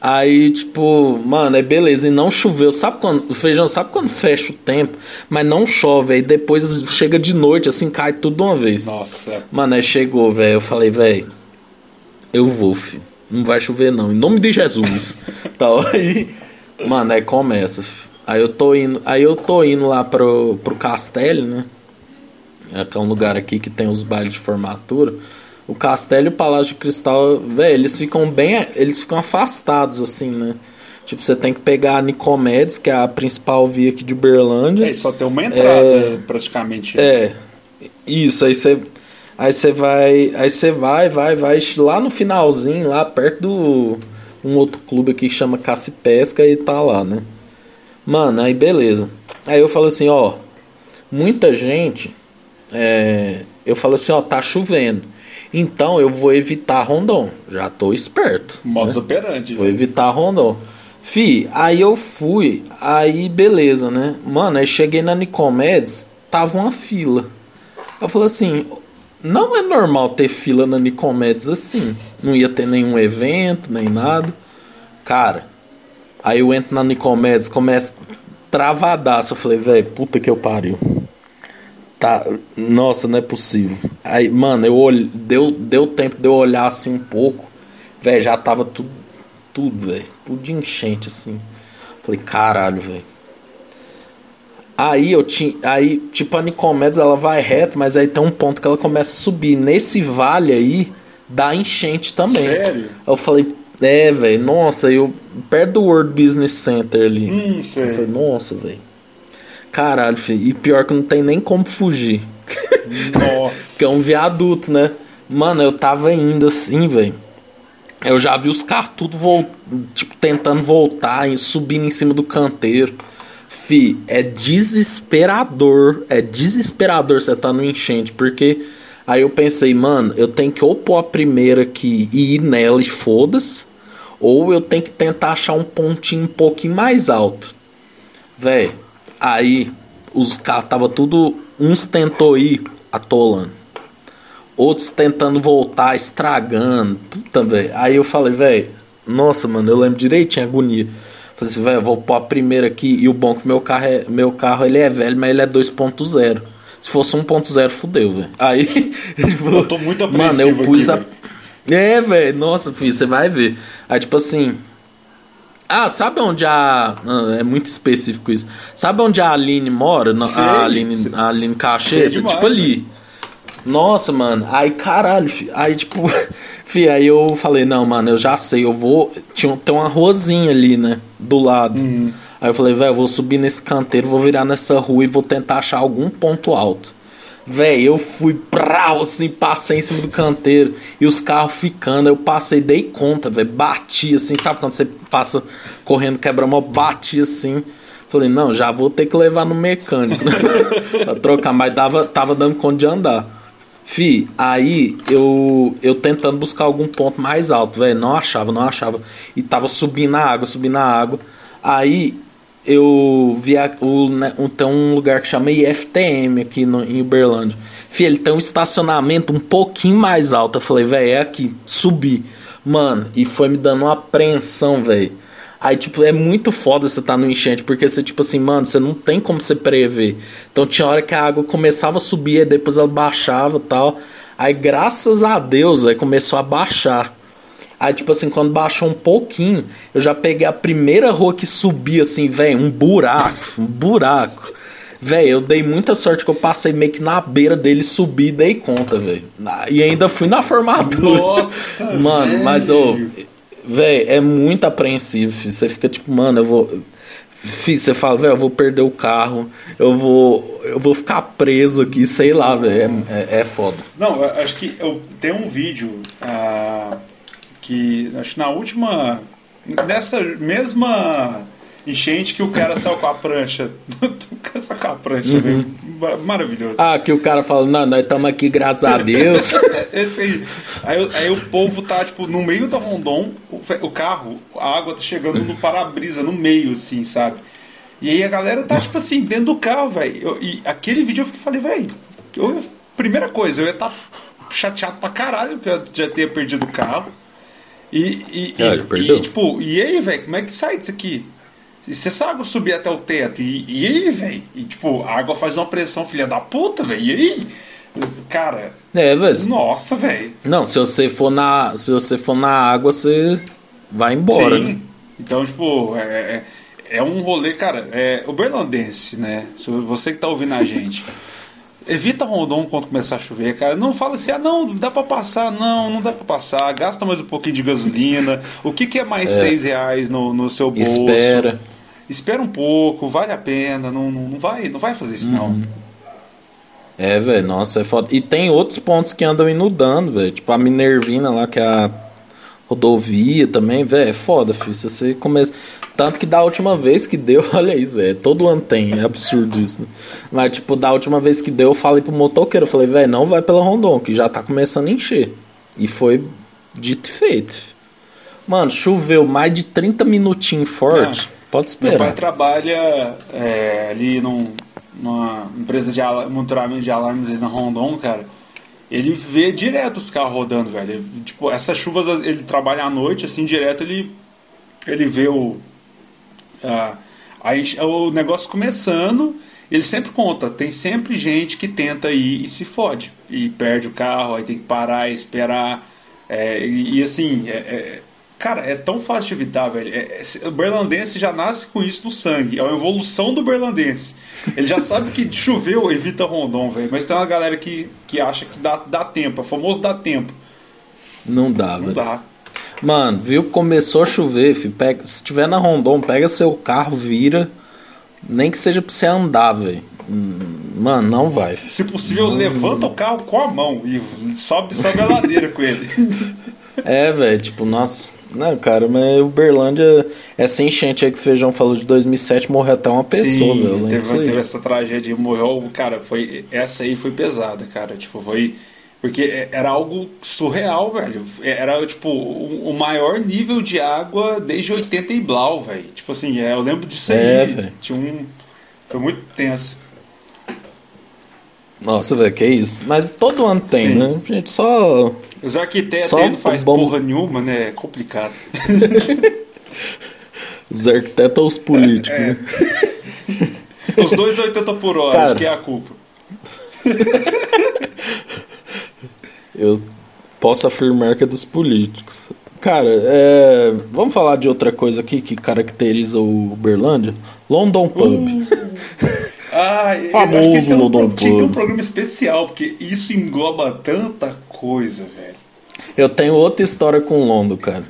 Aí, tipo, mano, é beleza. E não choveu. Sabe quando. O feijão, sabe quando fecha o tempo, mas não chove. Aí depois chega de noite, assim, cai tudo de uma vez. Nossa, Mano, aí chegou, velho. Eu falei, velho, eu vou, filho. Não vai chover, não. Em nome de Jesus. tá, aí. Mano, aí começa. Aí eu tô indo. Aí eu tô indo lá pro, pro Castelo, né? É que é um lugar aqui que tem os bailes de formatura. O Castelo e o Palácio de Cristal, velho, eles ficam bem. Eles ficam afastados, assim, né? Tipo, você tem que pegar a Nicomedes, que é a principal via aqui de Uberlândia. é, só tem uma entrada praticamente. É. Isso, aí você aí você vai, aí você vai, vai, vai lá no finalzinho, lá perto do um outro clube aqui que chama Caça e Pesca e tá lá, né? Mano, aí beleza. Aí eu falo assim, ó, muita gente é, eu falo assim, ó, tá chovendo. Então eu vou evitar Rondon. Já tô esperto. Modus né? operandi. Vou evitar Rondon. Fi, aí eu fui, aí beleza, né? Mano, aí cheguei na Nicomedes, tava uma fila. Eu falei assim, não é normal ter fila na Nicomedes assim. Não ia ter nenhum evento, nem nada. Cara, aí eu entro na Nicomedes, começa travadaço. Eu falei, velho, puta que eu pariu. Tá, nossa, não é possível. Aí, mano, eu olhei, deu, deu tempo de eu olhar assim um pouco. Velho, já tava tudo, tudo, velho. Tudo de enchente, assim. Falei, caralho, velho. Aí eu tinha. Aí, tipo, a Nicomedes ela vai reto, mas aí tem um ponto que ela começa a subir. Nesse vale aí, dá enchente também. Sério? Aí eu falei, é, velho, nossa, eu. Perto do World Business Center ali. Hum, sei. Eu falei, nossa, velho. Caralho, filho. E pior que não tem nem como fugir. Nossa. Que é um viaduto, né? Mano, eu tava indo assim, velho. Eu já vi os carros tudo vol tipo, tentando voltar e subindo em cima do canteiro. Fi, é desesperador. É desesperador você tá no enchente. Porque aí eu pensei, mano, eu tenho que ou pôr a primeira aqui e ir nela e foda-se. Ou eu tenho que tentar achar um pontinho um pouquinho mais alto. Véi, aí os carros tava tudo. Uns tentou ir atolando. Outros tentando voltar, estragando. Puta, velho. Aí eu falei, velho, nossa, mano, eu lembro direitinho a agonia. Falei assim, velho, eu vou pôr a primeira aqui. E o bom é que meu carro, é, meu carro ele é velho, mas ele é 2.0. Se fosse 1.0, fudeu, velho. Aí, tipo, Eu tô muito Mano, eu pus aqui, a. É, velho, nossa, filho, você vai ver. Aí, tipo assim. Ah, sabe onde a. ah, É muito específico isso. Sabe onde a Aline mora? Sei, a Aline, sei- a Aline Cacheta? demais, tipo ali. Nossa, mano. Aí, caralho, fi. aí tipo, fi, aí eu falei, não, mano, eu já sei, eu vou. Tinha, tem uma ruazinha ali, né? Do lado. Uhum. Aí eu falei, velho, eu vou subir nesse canteiro, vou virar nessa rua e vou tentar achar algum ponto alto. Véi, eu fui prau, assim, passei em cima do canteiro e os carros ficando. Eu passei, dei conta, velho. Bati assim, sabe quando você passa correndo, quebra uma, bati assim. Falei, não, já vou ter que levar no mecânico né? pra trocar, mas dava, tava dando conta de andar. Fi, aí eu eu tentando buscar algum ponto mais alto, velho, não achava, não achava. E tava subindo a água, subindo a água. Aí eu vi a, o, né, um, tem um lugar que chama IFTM aqui no, em Uberlândia. Fih, ele tem um estacionamento um pouquinho mais alto. Eu falei, velho, é aqui, subi. Mano, e foi me dando uma apreensão, velho. Aí, tipo, é muito foda você tá no enchente, porque você, tipo assim, mano, você não tem como você prever. Então tinha hora que a água começava a subir, e depois ela baixava e tal. Aí, graças a Deus, aí começou a baixar. Aí, tipo assim, quando baixou um pouquinho, eu já peguei a primeira rua que subia, assim, velho, um buraco, um buraco. Velho, eu dei muita sorte que eu passei meio que na beira dele, subi e dei conta, velho. E ainda fui na formatura. Nossa! Mano, véio. mas, ô, velho, é muito apreensivo. Filho. Você fica tipo, mano, eu vou. Você fala, velho, eu vou perder o carro, eu vou, eu vou ficar preso aqui, sei lá, velho, é, é, é, foda. Não, acho que eu tem um vídeo ah, que acho que na última nessa mesma enchente que o cara saiu com a prancha, saiu com a prancha, uhum. maravilhoso. Ah, que o cara fala, não, nós estamos aqui graças a Deus. Esse aí. aí. Aí o povo tá tipo no meio da Rondon, o, o carro, a água tá chegando no para-brisa, no meio, assim, sabe? E aí a galera tá, Nossa. tipo assim, dentro do carro, velho. E aquele vídeo eu falei, velho, primeira coisa, eu ia estar tá chateado pra caralho, porque eu já ter perdido o carro. E, e, é, e, e, tipo, e aí, velho, como é que sai disso aqui? Se essa água subir até o teto, e, e aí, velho? E tipo, a água faz uma pressão, filha da puta, velho. E aí? Cara. É, velho. Nossa, velho. Não, se você for na. Se você for na água, você vai embora. Sim. Né? Então, tipo, é, é um rolê, cara, é o berlandense, né? Você que tá ouvindo a gente. Evita Rondon quando começar a chover, cara. Não fala assim, ah, não, dá pra passar. Não, não dá pra passar. Gasta mais um pouquinho de gasolina. O que, que é mais é. seis reais no, no seu bolso? Espera. Espera um pouco, vale a pena. Não, não, não vai, não vai fazer isso, uhum. não. É, velho, nossa, é foda. E tem outros pontos que andam inundando, velho. Tipo a Minervina lá, que é a rodovia também, velho. É foda, filho. Se você começa. Tanto que da última vez que deu, olha isso, velho. Todo ano tem, é absurdo isso, né? Mas, tipo, da última vez que deu, eu falei pro motoqueiro, eu falei, velho, não vai pela Rondon, que já tá começando a encher. E foi dito e feito. Mano, choveu mais de 30 minutinhos forte. Não, pode esperar. Meu pai trabalha é, ali num, numa empresa de monitoramento de alarmes aí na Rondon, cara. Ele vê direto os carros rodando, velho. Ele, tipo, essas chuvas, ele trabalha à noite, assim, direto ele, ele vê o, ah, aí o negócio começando, ele sempre conta, tem sempre gente que tenta ir e se fode. E perde o carro, aí tem que parar e esperar. É, e, e, assim, é, é, cara, é tão fácil de evitar, velho. É, é, o berlandense já nasce com isso no sangue. É uma evolução do berlandense. Ele já sabe que choveu, evita Rondon, velho. Mas tem uma galera que, que acha que dá, dá tempo. É famoso dá tempo. Não dá, Não velho. dá. Mano, viu? Começou a chover, filho. Pega, se tiver na Rondon, pega seu carro, vira. Nem que seja pra você andar, velho. Hum, mano, não vai. Filho. Se possível, não, levanta o carro com a mão e sobe, sobe a ladeira com ele. É, velho, tipo, nossa. Não, cara, mas Uberlândia, essa enchente aí que o Feijão falou de 2007, morreu até uma pessoa, velho. Teve, teve essa tragédia, morreu, cara, foi, essa aí foi pesada, cara. Tipo, foi porque é, era algo surreal, velho. Era, tipo, o maior nível de água desde 80 e Blau, velho. Tipo assim, é, eu lembro disso é, aí. Véio. Tinha um. Foi muito tenso. Nossa, velho, que isso. Mas todo ano tem, Sim. né? A gente só. Os arquitetos só não faz bom... porra nenhuma, né? É complicado. os arquitetos ou os políticos, é. né? Os dois 80 por hora, Cara... que é a culpa. eu posso afirmar que é dos políticos. Cara, é... vamos falar de outra coisa aqui que caracteriza o Uberlândia? London Pub. Uh. Ah, Famoso que esse é um, tinha que ter um programa especial, porque isso engloba tanta coisa, velho. Eu tenho outra história com Londo, cara.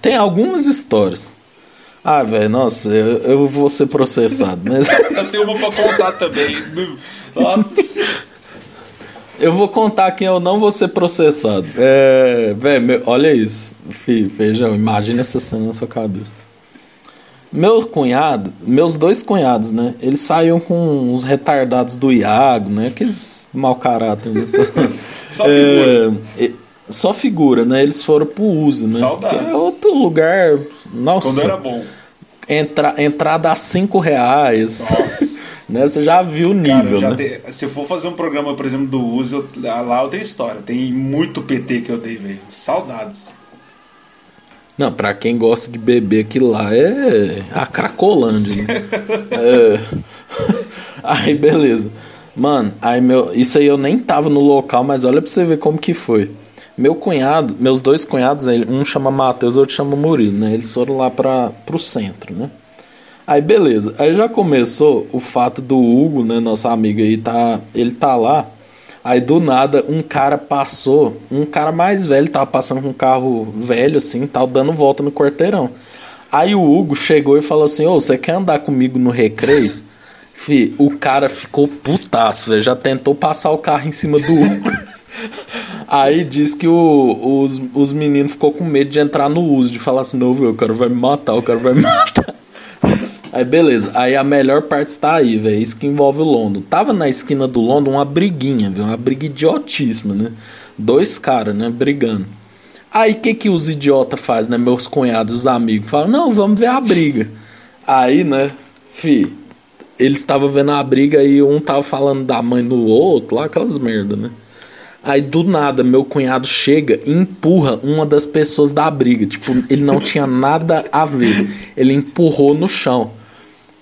Tem algumas histórias. Ah, velho, nossa, eu, eu, vou ser processado. Mas... eu tenho uma pra contar também. Nossa. Eu vou aqui que eu não vou ser processado. É, velho, olha isso. feijão, imagina essa cena na sua cabeça. Meu cunhado, meus dois cunhados, né? Eles saíam com uns retardados do Iago, né? Aqueles mau caráter. Né? Só figura. É, só figura, né? Eles foram pro uso, né? Saudades. Que é outro lugar. Nossa. Quando era bom. Entra, entrada a 5 reais. Nossa. Né? Você já viu o nível, Cara, né? Te, se eu for fazer um programa, por exemplo, do uso, eu, lá eu tenho história. Tem muito PT que eu dei, velho. Saudades. Não, pra quem gosta de beber aquilo lá é a Cracolândia. Né? é. Aí, beleza. Mano, aí meu, isso aí eu nem tava no local, mas olha pra você ver como que foi. Meu cunhado, meus dois cunhados, um chama Matheus, outro chama Murilo, né? Eles foram lá para pro centro, né? Aí beleza. Aí já começou o fato do Hugo, né, nosso amigo aí tá, ele tá lá. Aí do nada um cara passou, um cara mais velho tava passando com um carro velho assim, tal, dando volta no quarteirão. Aí o Hugo chegou e falou assim: "Ô, você quer andar comigo no recreio?" Fih, o cara ficou putaço, velho, já tentou passar o carro em cima do Hugo. Aí diz que o, os, os meninos ficou com medo de entrar no uso, de falar assim, não, viu, o cara vai me matar, o cara vai me matar. Aí beleza, aí a melhor parte está aí, velho. Isso que envolve o London. Tava na esquina do London uma briguinha, viu? Uma briga idiotíssima, né? Dois caras, né? Brigando. Aí que que os idiotas fazem, né? Meus cunhados, os amigos, falam: Não, vamos ver a briga. Aí, né? Fi, eles estavam vendo a briga e um tava falando da mãe do outro, lá aquelas merda, né? Aí do nada, meu cunhado chega e empurra uma das pessoas da briga. Tipo, ele não tinha nada a ver. Ele empurrou no chão.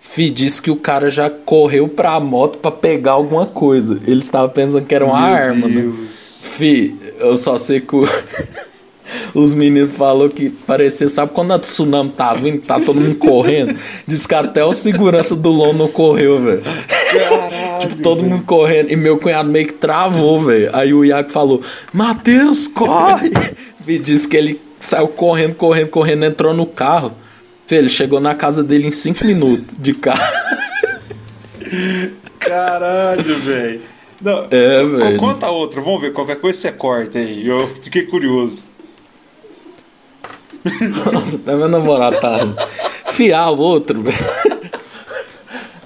Fi, disse que o cara já correu pra moto para pegar alguma coisa. Ele estava pensando que era uma meu arma, né? Deus. né? Fi, eu só sei que o... os meninos falaram que parecia, sabe quando a tsunami tá vindo, tá todo mundo correndo? Diz que até o segurança do Lono correu, velho. tipo, todo mundo correndo. E meu cunhado meio que travou, velho. Aí o Iago falou: Matheus, corre! e disse que ele saiu correndo, correndo, correndo, entrou no carro. Ele chegou na casa dele em 5 minutos de carro. Caralho, velho. Não, é, velho. Conta outra, vamos ver, qualquer coisa você corta aí. Eu fiquei curioso. Nossa, até meu namorado tá. Fiar o outro, velho.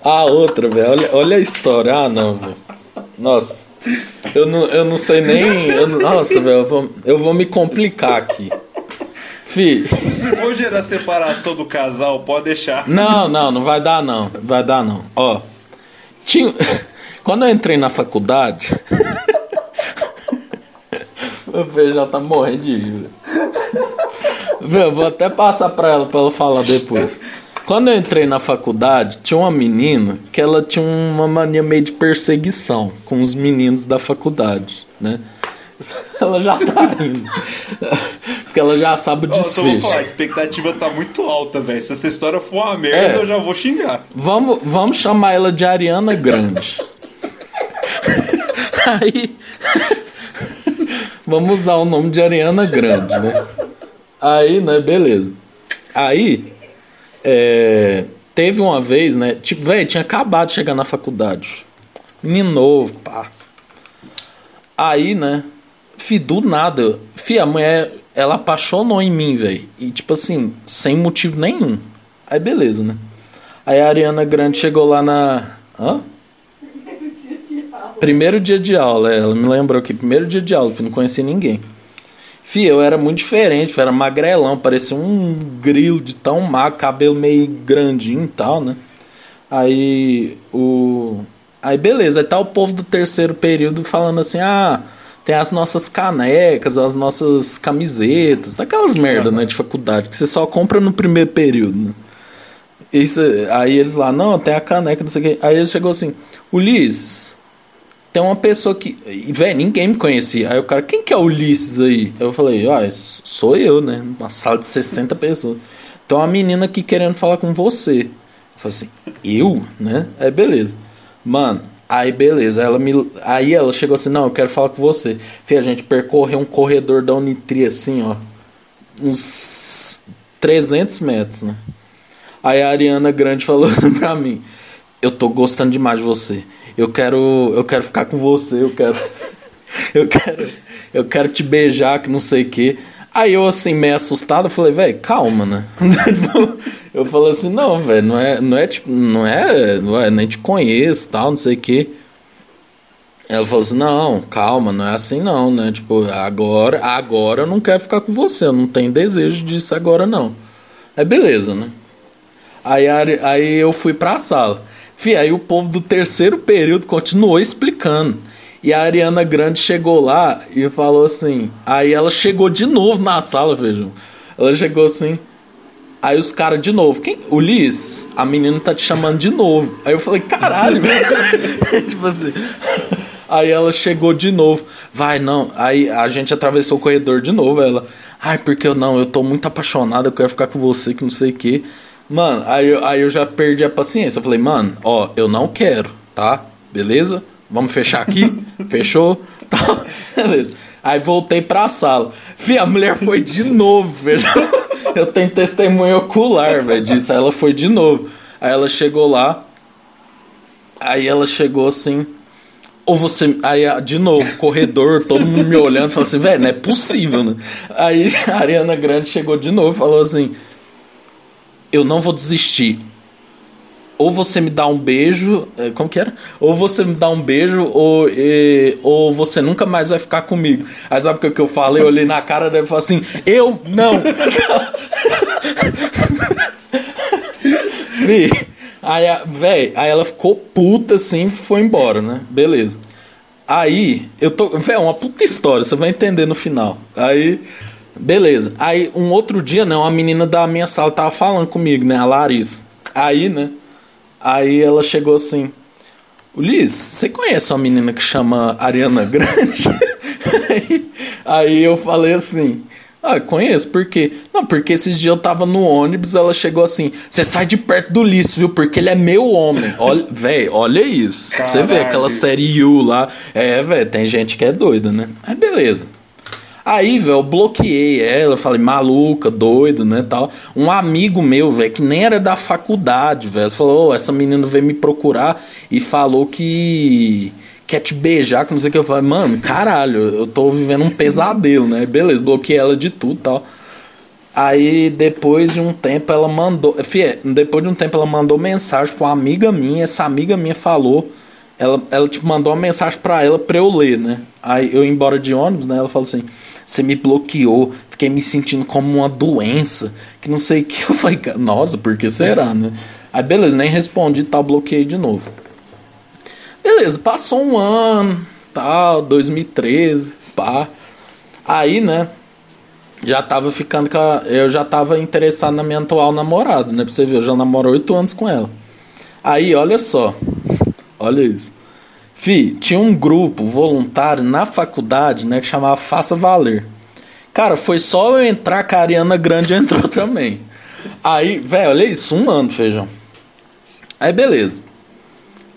A outra, velho. Olha, olha a história. Ah, não, velho. Nossa. Eu não, eu não sei nem. Eu, nossa, velho. Eu vou, eu vou me complicar aqui. Fi. Se for gerar separação do casal, pode deixar. Não, não, não vai dar, não. Vai dar, não. Ó. Tinha. Quando eu entrei na faculdade. Meu filho já tá morrendo de rir. Velho, vou até passar pra ela pra ela falar depois. Quando eu entrei na faculdade, tinha uma menina que ela tinha uma mania meio de perseguição com os meninos da faculdade, né? Ela já tá indo. Porque ela já sabe o desfecho. Eu vou falar, a expectativa tá muito alta, velho. Se essa história for uma merda, é, eu já vou xingar. Vamos, vamos chamar ela de Ariana Grande. Aí. vamos usar o nome de Ariana Grande, né? Aí, né, beleza. Aí, é, teve uma vez, né? Tipo, velho, tinha acabado de chegar na faculdade. Menino novo, pá. Aí, né? Fi, do nada. Fi, a mulher, ela apaixonou em mim, velho. E, tipo assim, sem motivo nenhum. Aí, beleza, né? Aí a Ariana Grande chegou lá na. Hã? Primeiro dia de aula, ela me lembrou que primeiro dia de aula, não conhecia ninguém. Fih, eu era muito diferente, eu era magrelão, parecia um grilo de tão magro, cabelo meio grandinho e tal, né? Aí o. Aí beleza, aí tá o povo do terceiro período falando assim: ah, tem as nossas canecas, as nossas camisetas, aquelas merda, né, de faculdade, que você só compra no primeiro período, né? Isso, aí eles lá, não, tem a caneca, não sei o quê. Aí ele chegou assim: Ulisses, tem uma pessoa que. Velho, ninguém me conhecia. Aí o cara, quem que é Ulisses aí? Eu falei, ah, sou eu, né? Uma sala de 60 pessoas. Tem uma menina aqui querendo falar com você. Eu falei assim, eu? Né? Aí beleza. Mano, aí beleza, ela me. Aí ela chegou assim, não, eu quero falar com você. Fih, a gente percorreu um corredor da Unitri assim, ó. Uns 300 metros, né? Aí a Ariana Grande falou pra mim, eu tô gostando demais de você. Eu quero. Eu quero ficar com você, eu quero. Eu quero. Eu quero te beijar, que não sei o quê. Aí eu, assim, meio assustado, falei, velho, calma, né? eu falei assim, não, velho, não é, não é tipo, não é, não é, nem te conheço, tal, não sei o quê. Ela falou assim, não, calma, não é assim não, né? Tipo, agora, agora eu não quero ficar com você, eu não tenho desejo disso agora não. É beleza, né? Aí, aí eu fui pra sala. Fih, aí o povo do terceiro período continuou explicando. E a Ariana Grande chegou lá e falou assim. Aí ela chegou de novo na sala, vejam. Ela chegou assim. Aí os caras de novo. Quem? O Liz, a menina tá te chamando de novo. Aí eu falei, caralho, velho. tipo assim. Aí ela chegou de novo. Vai, não. Aí a gente atravessou o corredor de novo. Ela, ai, porque eu não, eu tô muito apaixonada, eu quero ficar com você, que não sei o quê. Mano, aí, aí eu já perdi a paciência. Eu falei, mano, ó, eu não quero, tá? Beleza? Vamos fechar aqui? Fechou? Tá, beleza. Aí voltei pra sala. Fih, a mulher foi de novo, veja. Eu tenho testemunho ocular, velho, disso. Aí ela foi de novo. Aí ela chegou lá. Aí ela chegou assim. Ou você. Aí, de novo, corredor, todo mundo me olhando, falou assim, velho, não é possível, né? Aí a Ariana Grande chegou de novo e falou assim: Eu não vou desistir ou você me dá um beijo, é, como que era? Ou você me dá um beijo, ou, e, ou você nunca mais vai ficar comigo. Aí sabe o que eu falei? Eu olhei na cara dela e falei assim: Eu não! Vi. Aí, véi, aí ela ficou puta assim e foi embora, né? Beleza. Aí, eu tô. Véi, uma puta história, você vai entender no final. Aí. Beleza. Aí, um outro dia, né? Uma menina da minha sala tava falando comigo, né? A Larissa. Aí, né? Aí ela chegou assim: Ulisses, você conhece uma menina que chama Ariana Grande? aí, aí eu falei assim. Ah, conheço, por quê? Não, porque esses dias eu tava no ônibus, ela chegou assim: Você sai de perto do Ulisses, viu? Porque ele é meu homem. Olha, velho, olha isso. Caralho. Você vê aquela série You lá. É, velho, tem gente que é doida, né? Aí beleza. Aí, velho, eu bloqueei ela, falei, maluca, doido, né, tal. Um amigo meu, velho, que nem era da faculdade, velho, falou, oh, essa menina veio me procurar e falou que quer te beijar, que não sei o que. Eu falei, mano, caralho, eu tô vivendo um pesadelo, né? Beleza, bloqueei ela de tudo tal. Aí depois de um tempo ela mandou. Fia, depois de um tempo ela mandou mensagem pra uma amiga minha. Essa amiga minha falou. Ela, ela tipo, mandou uma mensagem pra ela pra eu ler, né? Aí eu ia embora de ônibus, né? Ela falou assim: você me bloqueou, fiquei me sentindo como uma doença, que não sei o que. Eu falei, nossa, por que será, né? Aí beleza, nem respondi, tal, bloqueei de novo. Beleza, passou um ano, tal, 2013, pá. Aí, né, já tava ficando com a, Eu já tava interessado na minha atual namorada, né? Pra você ver, eu já namoro oito anos com ela. Aí, olha só. Olha isso. Fi, tinha um grupo voluntário na faculdade, né, que chamava Faça Valer. Cara, foi só eu entrar que a Ariana Grande entrou também. Aí, velho, olha isso, um ano, feijão. Aí, beleza.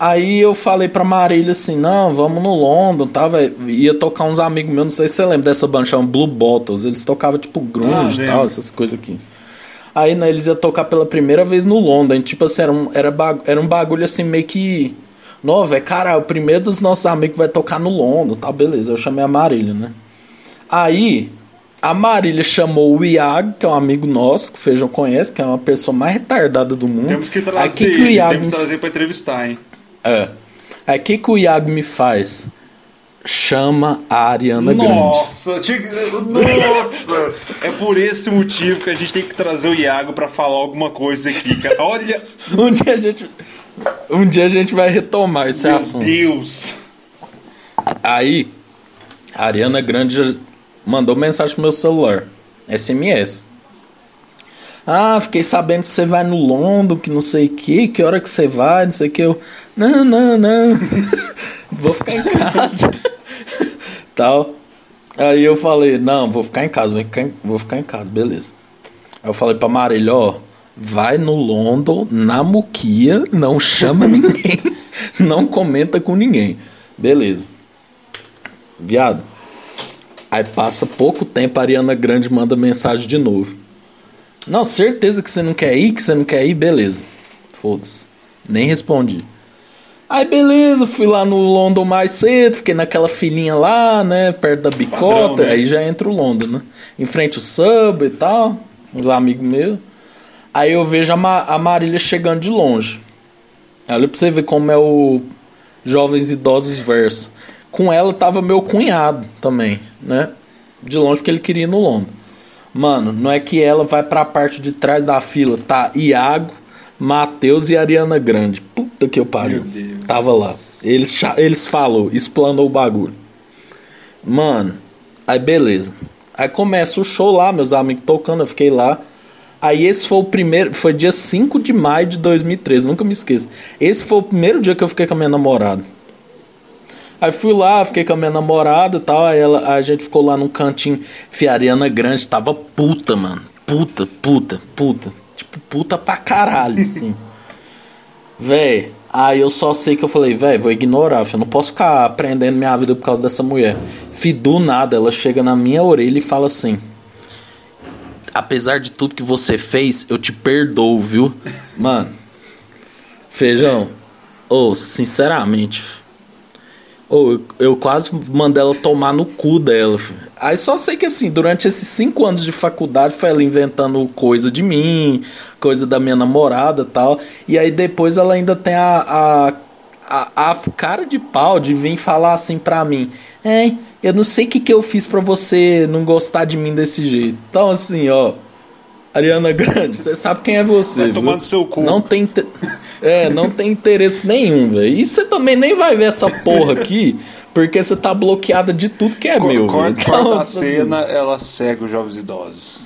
Aí eu falei pra Marília assim, não, vamos no London, tá, velho. Ia tocar uns amigos meus, não sei se você lembra dessa banda chamada Blue Bottles. Eles tocavam, tipo, grunge e ah, tal, essas coisas aqui. Aí, né, eles iam tocar pela primeira vez no London. Tipo assim, era um, era, era um bagulho assim, meio que não, velho, cara, o primeiro dos nossos amigos vai tocar no London, tá? Beleza, eu chamei a Marília, né? Aí, a Marília chamou o Iago, que é um amigo nosso, que o Feijão conhece, que é uma pessoa mais retardada do mundo. Temos que trazer, Aí, que que o Iago temos que trazer pra entrevistar, hein? É. Aí, o que, que o Iago me faz? chama a Ariana nossa, Grande. Nossa! É por esse motivo que a gente tem que trazer o Iago para falar alguma coisa aqui, cara. Olha! um dia a gente um dia a gente vai retomar esse Meu assunto. Meu Deus! Aí, a Ariana Grande já mandou mensagem pro meu celular. SMS. Ah, fiquei sabendo que você vai no London, que não sei o que, que hora que você vai, não sei o que. Eu, não, não, não. vou ficar em casa. Tal. Aí eu falei, não, vou ficar em casa, vou ficar em, vou ficar em casa, beleza. Aí eu falei pra Marília, ó, vai no London, na Muquia, não chama ninguém, não comenta com ninguém. Beleza. Viado. Aí passa pouco tempo, a Ariana Grande manda mensagem de novo. Não, certeza que você não quer ir, que você não quer ir, beleza. Foda-se. Nem respondi. Aí beleza, fui lá no London mais cedo, fiquei naquela filinha lá, né, perto da bicota, Padrão, né? aí já entra o London, né? Em frente o sub e tal, uns amigos meus. Aí eu vejo a, Ma a Marília chegando de longe. Olha pra você ver como é o Jovens Idosos Verso. Com ela tava meu cunhado também, né? De longe porque ele queria ir no London. Mano, não é que ela vai pra parte de trás da fila, tá? Iago, Matheus e Ariana Grande. Puta que eu pariu. Tava lá. Eles, eles falou, explanou o bagulho. Mano, aí beleza. Aí começa o show lá, meus amigos tocando, eu fiquei lá. Aí esse foi o primeiro, foi dia 5 de maio de 2013, nunca me esqueço. Esse foi o primeiro dia que eu fiquei com a minha namorada. Aí fui lá, fiquei com a minha namorada e tal, aí ela, a gente ficou lá num cantinho. Fiariana Grande, tava puta, mano. Puta, puta, puta. Tipo, puta pra caralho, assim. Véi, aí eu só sei que eu falei, véi, vou ignorar, eu não posso ficar aprendendo minha vida por causa dessa mulher. Fi, do nada, ela chega na minha orelha e fala assim: Apesar de tudo que você fez, eu te perdoo, viu? Mano, feijão, ou oh, sinceramente ou eu, eu quase mandei ela tomar no cu dela. Aí só sei que assim, durante esses cinco anos de faculdade foi ela inventando coisa de mim, coisa da minha namorada tal. E aí depois ela ainda tem a, a, a, a cara de pau de vir falar assim pra mim. É, eu não sei o que, que eu fiz para você não gostar de mim desse jeito. Então assim, ó. Ariana Grande, você sabe quem é você. Vai tomando seu cu. Não tem, é, não tem interesse nenhum, velho. E você também nem vai ver essa porra aqui, porque você tá bloqueada de tudo que é Co meu. Corta, então, corta a assim, cena, ela segue os jovens idosos.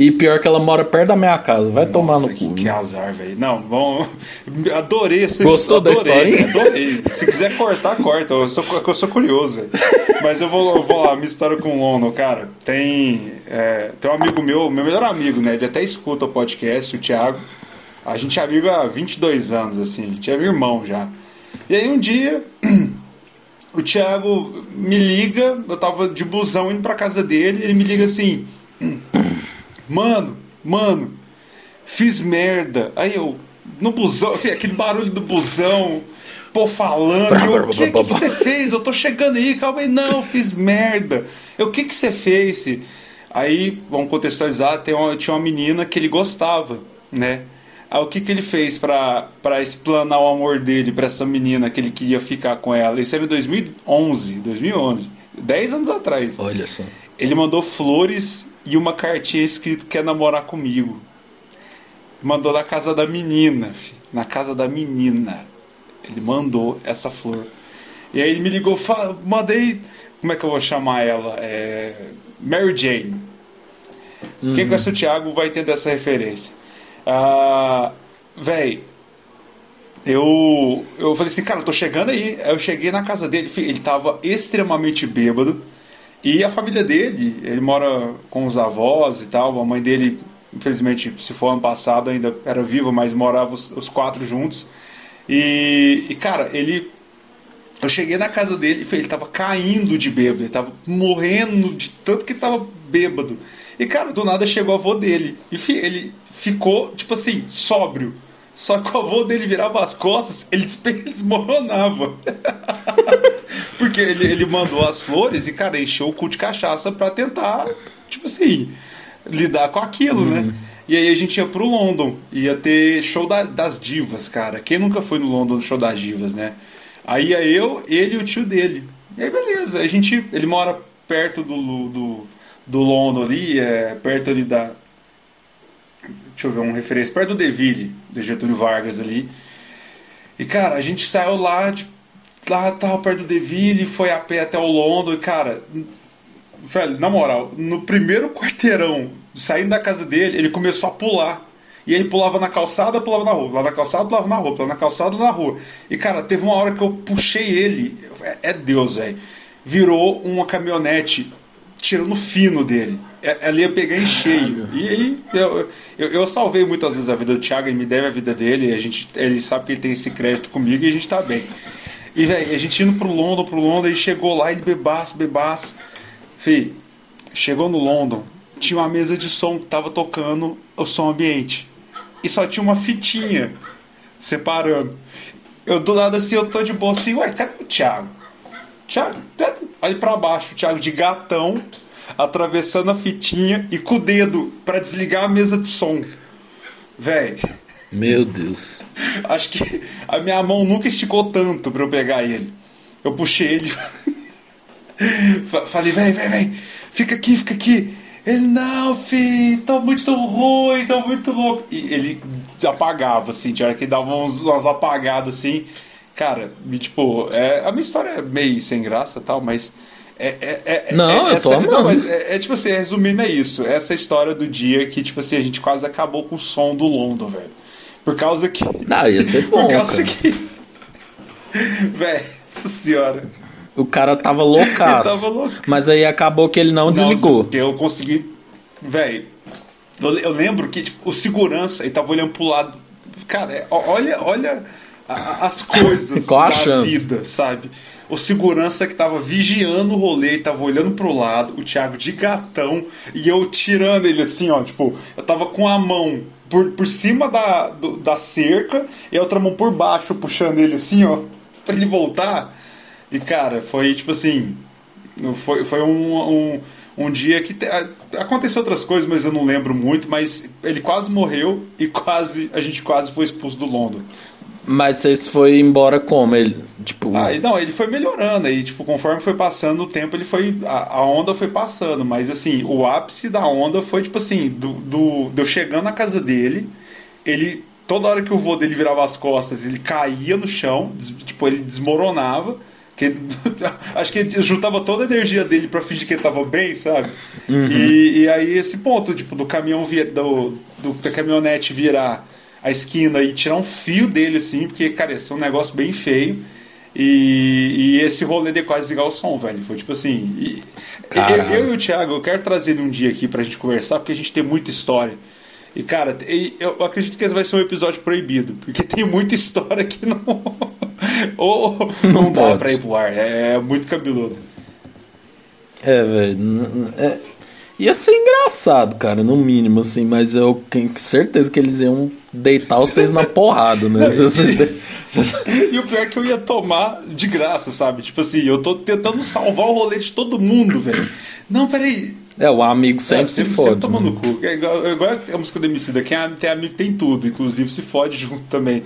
E pior que ela mora perto da minha casa. Vai Nossa, tomar no que, cu. Que azar, velho. Não, bom. Adorei essa Gostou adorei, da história? Adorei. Se quiser cortar, corta. Eu sou, eu sou curioso, velho. Mas eu vou, eu vou lá, minha história com o Lono, cara. Tem, é, tem um amigo meu, meu melhor amigo, né? Ele até escuta o podcast, o Thiago. A gente é amigo há 22 anos, assim. A gente é irmão já. E aí um dia. O Thiago me liga, eu tava de busão indo pra casa dele, ele me liga assim: Mano, mano, fiz merda. Aí eu, no busão, aquele barulho do busão, pô falando. Eu, o que, que, você fez? Eu tô chegando aí, calma aí. Não, fiz merda. Eu, o que, que você fez? Aí, vamos contextualizar, tem uma, tinha uma menina que ele gostava, né? Aí o que, que ele fez para explanar o amor dele para essa menina que ele queria ficar com ela? Isso era em 2011, 2011, 10 anos atrás. Olha só. Ele mandou flores e uma cartinha escrito quer namorar comigo. Mandou na casa da menina, na casa da menina. Ele mandou essa flor. E aí ele me ligou, mandei, como é que eu vou chamar ela? É, Mary Jane. Uhum. Quem conhece o Thiago vai entender essa referência. Ah, véi, eu, eu falei assim, cara, eu tô chegando aí. Eu cheguei na casa dele, ele tava extremamente bêbado. E a família dele, ele mora com os avós e tal. A mãe dele, infelizmente, se for ano passado, ainda era viva, mas morava os, os quatro juntos. E, e, cara, ele. Eu cheguei na casa dele e ele tava caindo de bêbado, ele tava morrendo de tanto que tava bêbado. E, cara, do nada chegou o avô dele. E ele ficou, tipo assim, sóbrio. Só que o avô dele virava as costas, ele desmoronava. Porque ele, ele mandou as flores e, cara, encheu o cu de cachaça pra tentar, tipo assim, lidar com aquilo, né? uhum. né? E aí a gente ia pro London, ia ter show da, das divas, cara. Quem nunca foi no London no show das divas, né? Aí ia eu, ele e o tio dele. E aí beleza, a gente, ele mora perto do, do, do London ali, é, perto ali da... Deixa eu ver um referência, perto do Deville, de Getúlio Vargas ali. E cara, a gente saiu lá, tipo, lá tava perto do Deville, foi a pé até o London, e cara, velho, na moral, no primeiro quarteirão, saindo da casa dele, ele começou a pular. E ele pulava na calçada, pulava na rua, lá na calçada, pulava na rua, pulava na calçada, na rua. E cara, teve uma hora que eu puxei ele, é, é Deus, velho. Virou uma caminhonete tirando fino dele. Ela ia pegar em cheio. E aí eu, eu, eu, salvei muitas vezes a vida do Thiago, ele me deve a vida dele, a gente, ele sabe que ele tem esse crédito comigo e a gente tá bem. E, velho, a gente indo pro London, pro London, ele chegou lá, ele bebaço, bebaço. Fih, chegou no London, tinha uma mesa de som que tava tocando o som ambiente. E só tinha uma fitinha separando. Eu do lado assim, eu tô de boa assim, ué, cadê o Thiago? Thiago, olha pra baixo, o Thiago de gatão, atravessando a fitinha e com o dedo para desligar a mesa de som. Véi. Meu Deus. Acho que a minha mão nunca esticou tanto pra eu pegar ele. Eu puxei ele. Falei, vem, vem, vem. Fica aqui, fica aqui. Ele, não, filho, tá muito ruim, tá muito louco. E ele apagava, assim, tinha hora que dava uns, umas apagadas, assim. Cara, e, tipo, é, a minha história é meio sem graça tal, mas. É, é, é, não, é, eu tô. Não, mas é, é, tipo assim, resumindo é isso. Essa história do dia que, tipo assim, a gente quase acabou com o som do London, velho. Por causa que. Não, ia ser bom. Por causa cara. que. Velho, nossa senhora. O cara tava loucaço. tava louco. Mas aí acabou que ele não desligou. Porque eu consegui. Velho, eu, eu, lembro que tipo, o segurança ele tava olhando pro lado. Cara, é, olha, olha a, as coisas Qual da vida, sabe? O segurança que tava vigiando o rolê, tava olhando pro lado, o Thiago de gatão, e eu tirando ele assim, ó, tipo, eu tava com a mão por, por cima da, do, da cerca e a outra mão por baixo, puxando ele assim, ó, pra ele voltar. E cara, foi tipo assim. Foi, foi um, um, um dia que. Te, aconteceu outras coisas, mas eu não lembro muito. Mas ele quase morreu e quase a gente quase foi expulso do London. Mas vocês foi embora como? Ele, tipo... Ah, não, ele foi melhorando. Aí, tipo, conforme foi passando o tempo, ele foi. A, a, onda foi passando. Mas assim, o ápice da onda foi, tipo assim, do, do, eu chegando na casa dele, ele. Toda hora que o vô dele virava as costas, ele caía no chão, des, tipo, ele desmoronava. Que, acho que ele juntava toda a energia dele para fingir que ele tava bem, sabe? Uhum. E, e, aí esse ponto, tipo, do caminhão vir, do, do, da caminhonete virar a esquina e tirar um fio dele, assim, porque, cara, esse é um negócio bem feio. E, e esse rolê de quase desligar o som, velho. Foi tipo assim. E, eu, eu, e o Thiago, eu quero trazer ele um dia aqui pra gente conversar, porque a gente tem muita história. E, cara, eu acredito que esse vai ser um episódio proibido, porque tem muita história que não. Ou não, não dá pra ir pro ar. É, é muito cabeludo. É, velho. É, ia ser engraçado, cara, no mínimo, assim, mas eu tenho certeza que eles iam deitar vocês na porrada, né? e o pior é que eu ia tomar de graça, sabe? Tipo assim, eu tô tentando salvar o rolê de todo mundo, velho. Não, peraí. É, o amigo sempre, é, se fode. Sempre tomando né? cu. É igual, é igual a música do Emicida, quem tem amigo tem tudo, inclusive se fode junto também.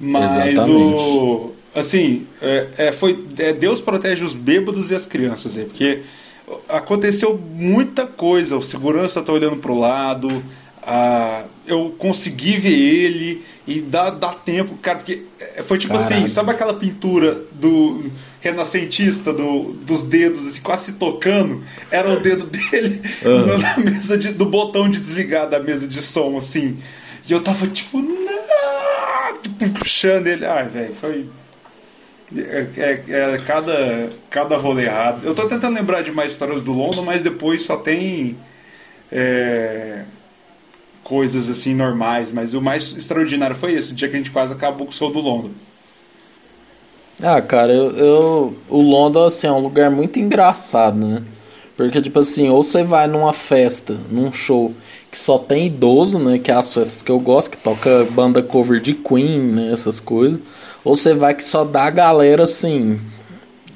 Mas Exatamente. o. Assim, é, é, foi, é, Deus protege os bêbados e as crianças aí, porque aconteceu muita coisa. O segurança tá olhando pro lado, a, eu consegui ver ele e dá, dá tempo, cara, porque foi tipo assim, sabe aquela pintura do renascentista do, dos dedos assim, quase se tocando? Era o dedo dele uhum. na mesa de, do botão de desligar da mesa de som, assim. E eu tava tipo, não! Tipo, puxando ele. Ai, velho, foi. É, é, é, cada, cada rolê errado. Eu tô tentando lembrar de mais histórias do London, mas depois só tem. É, coisas assim normais, mas o mais extraordinário foi esse, o dia que a gente quase acabou com o show do London. Ah, cara, eu, eu, o London assim, é um lugar muito engraçado, né? Porque, tipo assim, ou você vai numa festa, num show que só tem idoso, né? Que é as festas que eu gosto, que toca banda cover de Queen, né? Essas coisas. Ou você vai que só dá a galera, assim,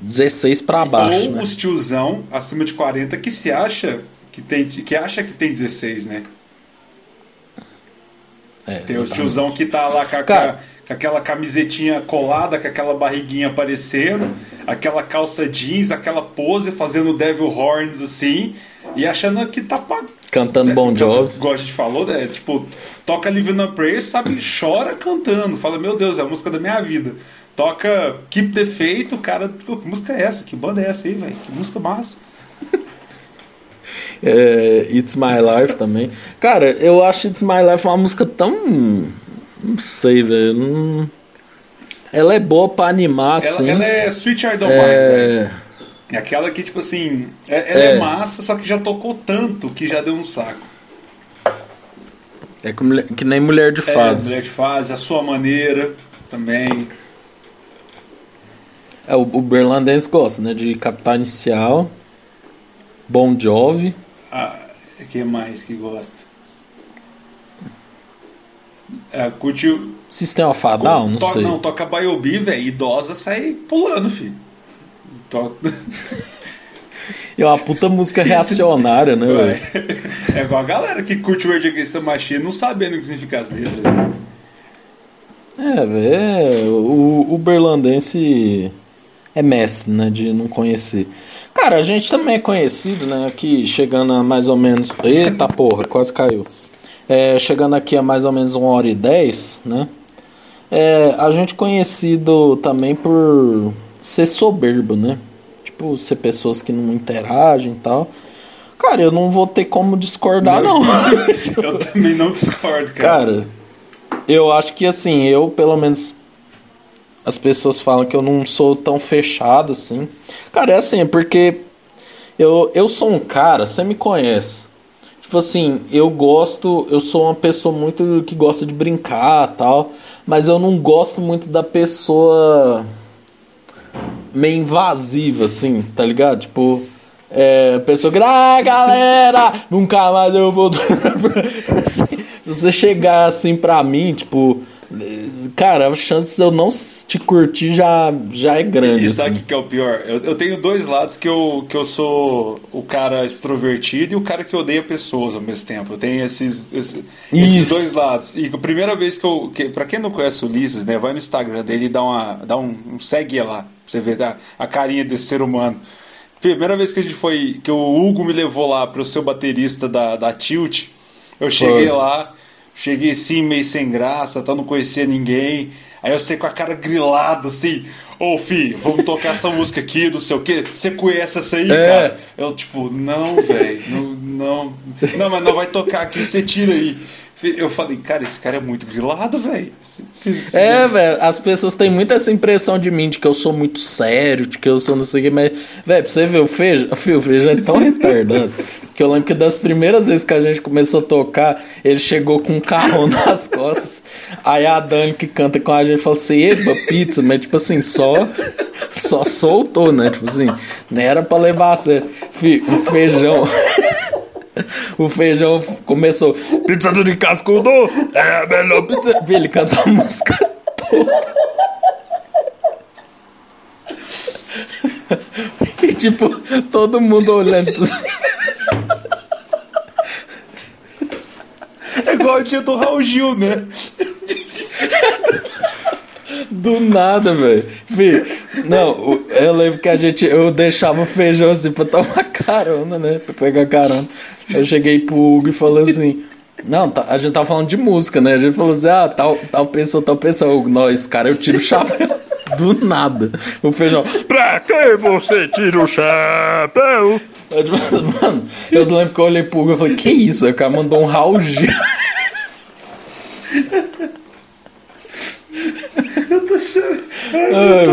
16 para baixo, ou né? os tiozão acima de 40 que se acha que tem, que acha que tem 16, né? É, tem o tiozão que tá lá com, a, Cara, com, aquela camisetinha colada, com aquela barriguinha aparecendo, aquela calça jeans, aquela pose, fazendo devil horns assim, e achando que tá Cantando é, Bon Jovi. Igual a gente falou, né? Tipo, toca Living a Prayer, sabe? Chora cantando. Fala, meu Deus, é a música da minha vida. Toca Keep the Faith, o cara, que música é essa? Que banda é essa aí, velho? Que música massa. É, It's My Life também. Cara, eu acho It's My Life uma música tão. Não sei, velho. Não... Ela é boa pra animar, ela, assim. Ela é Sweet I Don't é... Mind, É aquela que, tipo assim, é, ela é. é massa, só que já tocou tanto que já deu um saco. É que, que nem mulher de é, fase. É, mulher de fase, a sua maneira também. É, o, o Berlandense gosta, né? De Capital Inicial, Bon Jovi. Ah, que mais que gosta? É, curte o... Sistema Fadal? Não sei. Não, toca Baiobi, velho. Idosa sai pulando, filho. É uma puta música reacionária, né, velho? É igual a galera que curte o Rage Against the Machine não sabendo o que significa as letras. É, velho. O, o berlandense é mestre, né, de não conhecer. Cara, a gente também é conhecido, né, aqui chegando a mais ou menos... Eita porra, quase caiu. É, chegando aqui a mais ou menos uma hora e dez, né, é, a gente conhecido também por ser soberbo, né, tipo, ser pessoas que não interagem e tal. Cara, eu não vou ter como discordar, não. não. eu também não discordo, cara. Cara, eu acho que assim, eu pelo menos as pessoas falam que eu não sou tão fechado assim. Cara, é assim, é porque eu, eu sou um cara, você me conhece. Tipo assim, eu gosto, eu sou uma pessoa muito que gosta de brincar tal, mas eu não gosto muito da pessoa meio invasiva, assim, tá ligado? Tipo, é, pessoa que, ah, galera, nunca mais eu vou. Se você chegar assim pra mim, tipo, Cara, a chance de eu não te curtir já, já é grande. E sabe o assim. que é o pior? Eu, eu tenho dois lados que eu, que eu sou o cara extrovertido e o cara que odeia pessoas ao mesmo tempo. Eu tenho esses, esses, esses dois lados. E a primeira vez que eu. Que, pra quem não conhece o Ulisses, né? Vai no Instagram dele e dá, uma, dá um, um segue lá. Pra você ver a, a carinha desse ser humano. Primeira vez que a gente foi. Que o Hugo me levou lá para o seu baterista da, da Tilt. Eu cheguei foi. lá. Cheguei assim, meio sem graça, tá, não conhecia ninguém. Aí eu sei com a cara grilada, assim, ô fi, vamos tocar essa música aqui, não sei o quê. Você conhece essa aí, é. cara? Eu, tipo, não, velho, não, não. Não, mas não vai tocar aqui, você tira aí. Eu falei, cara, esse cara é muito grilado, velho. É, velho, as pessoas têm muito essa impressão de mim, de que eu sou muito sério, de que eu sou não sei o que, mas, velho, pra você ver, o Feijão, o Feijão é tão retardado. Que eu lembro que das primeiras vezes que a gente começou a tocar, ele chegou com um carrão nas costas. Aí a Dani que canta com a gente falou assim: Epa, pizza, mas tipo assim, só, só soltou, né? Tipo assim, não era pra levar a sério. O feijão. O feijão começou. Pizza de cascudo! É a melhor pizza. Ele canta a música toda. E tipo, todo mundo olhando. É igual o dia do Raul Gil, né? Do nada, velho. Não, eu lembro que a gente. Eu deixava o feijão assim pra tomar carona, né? Pra pegar carona. Eu cheguei pro Hugo e falei assim. Não, tá, a gente tava falando de música, né? A gente falou assim: ah, tal, tal pessoa, tal pessoa. Hugo, nós, cara, eu tiro o chapéu. Do nada. O feijão. Pra que você tira o chapéu? Mano, eu lembro que eu olhei pro Hugo e falei: Que isso? Aí o cara mandou um Raul Gil. Eu tô chorando. Ai, Ai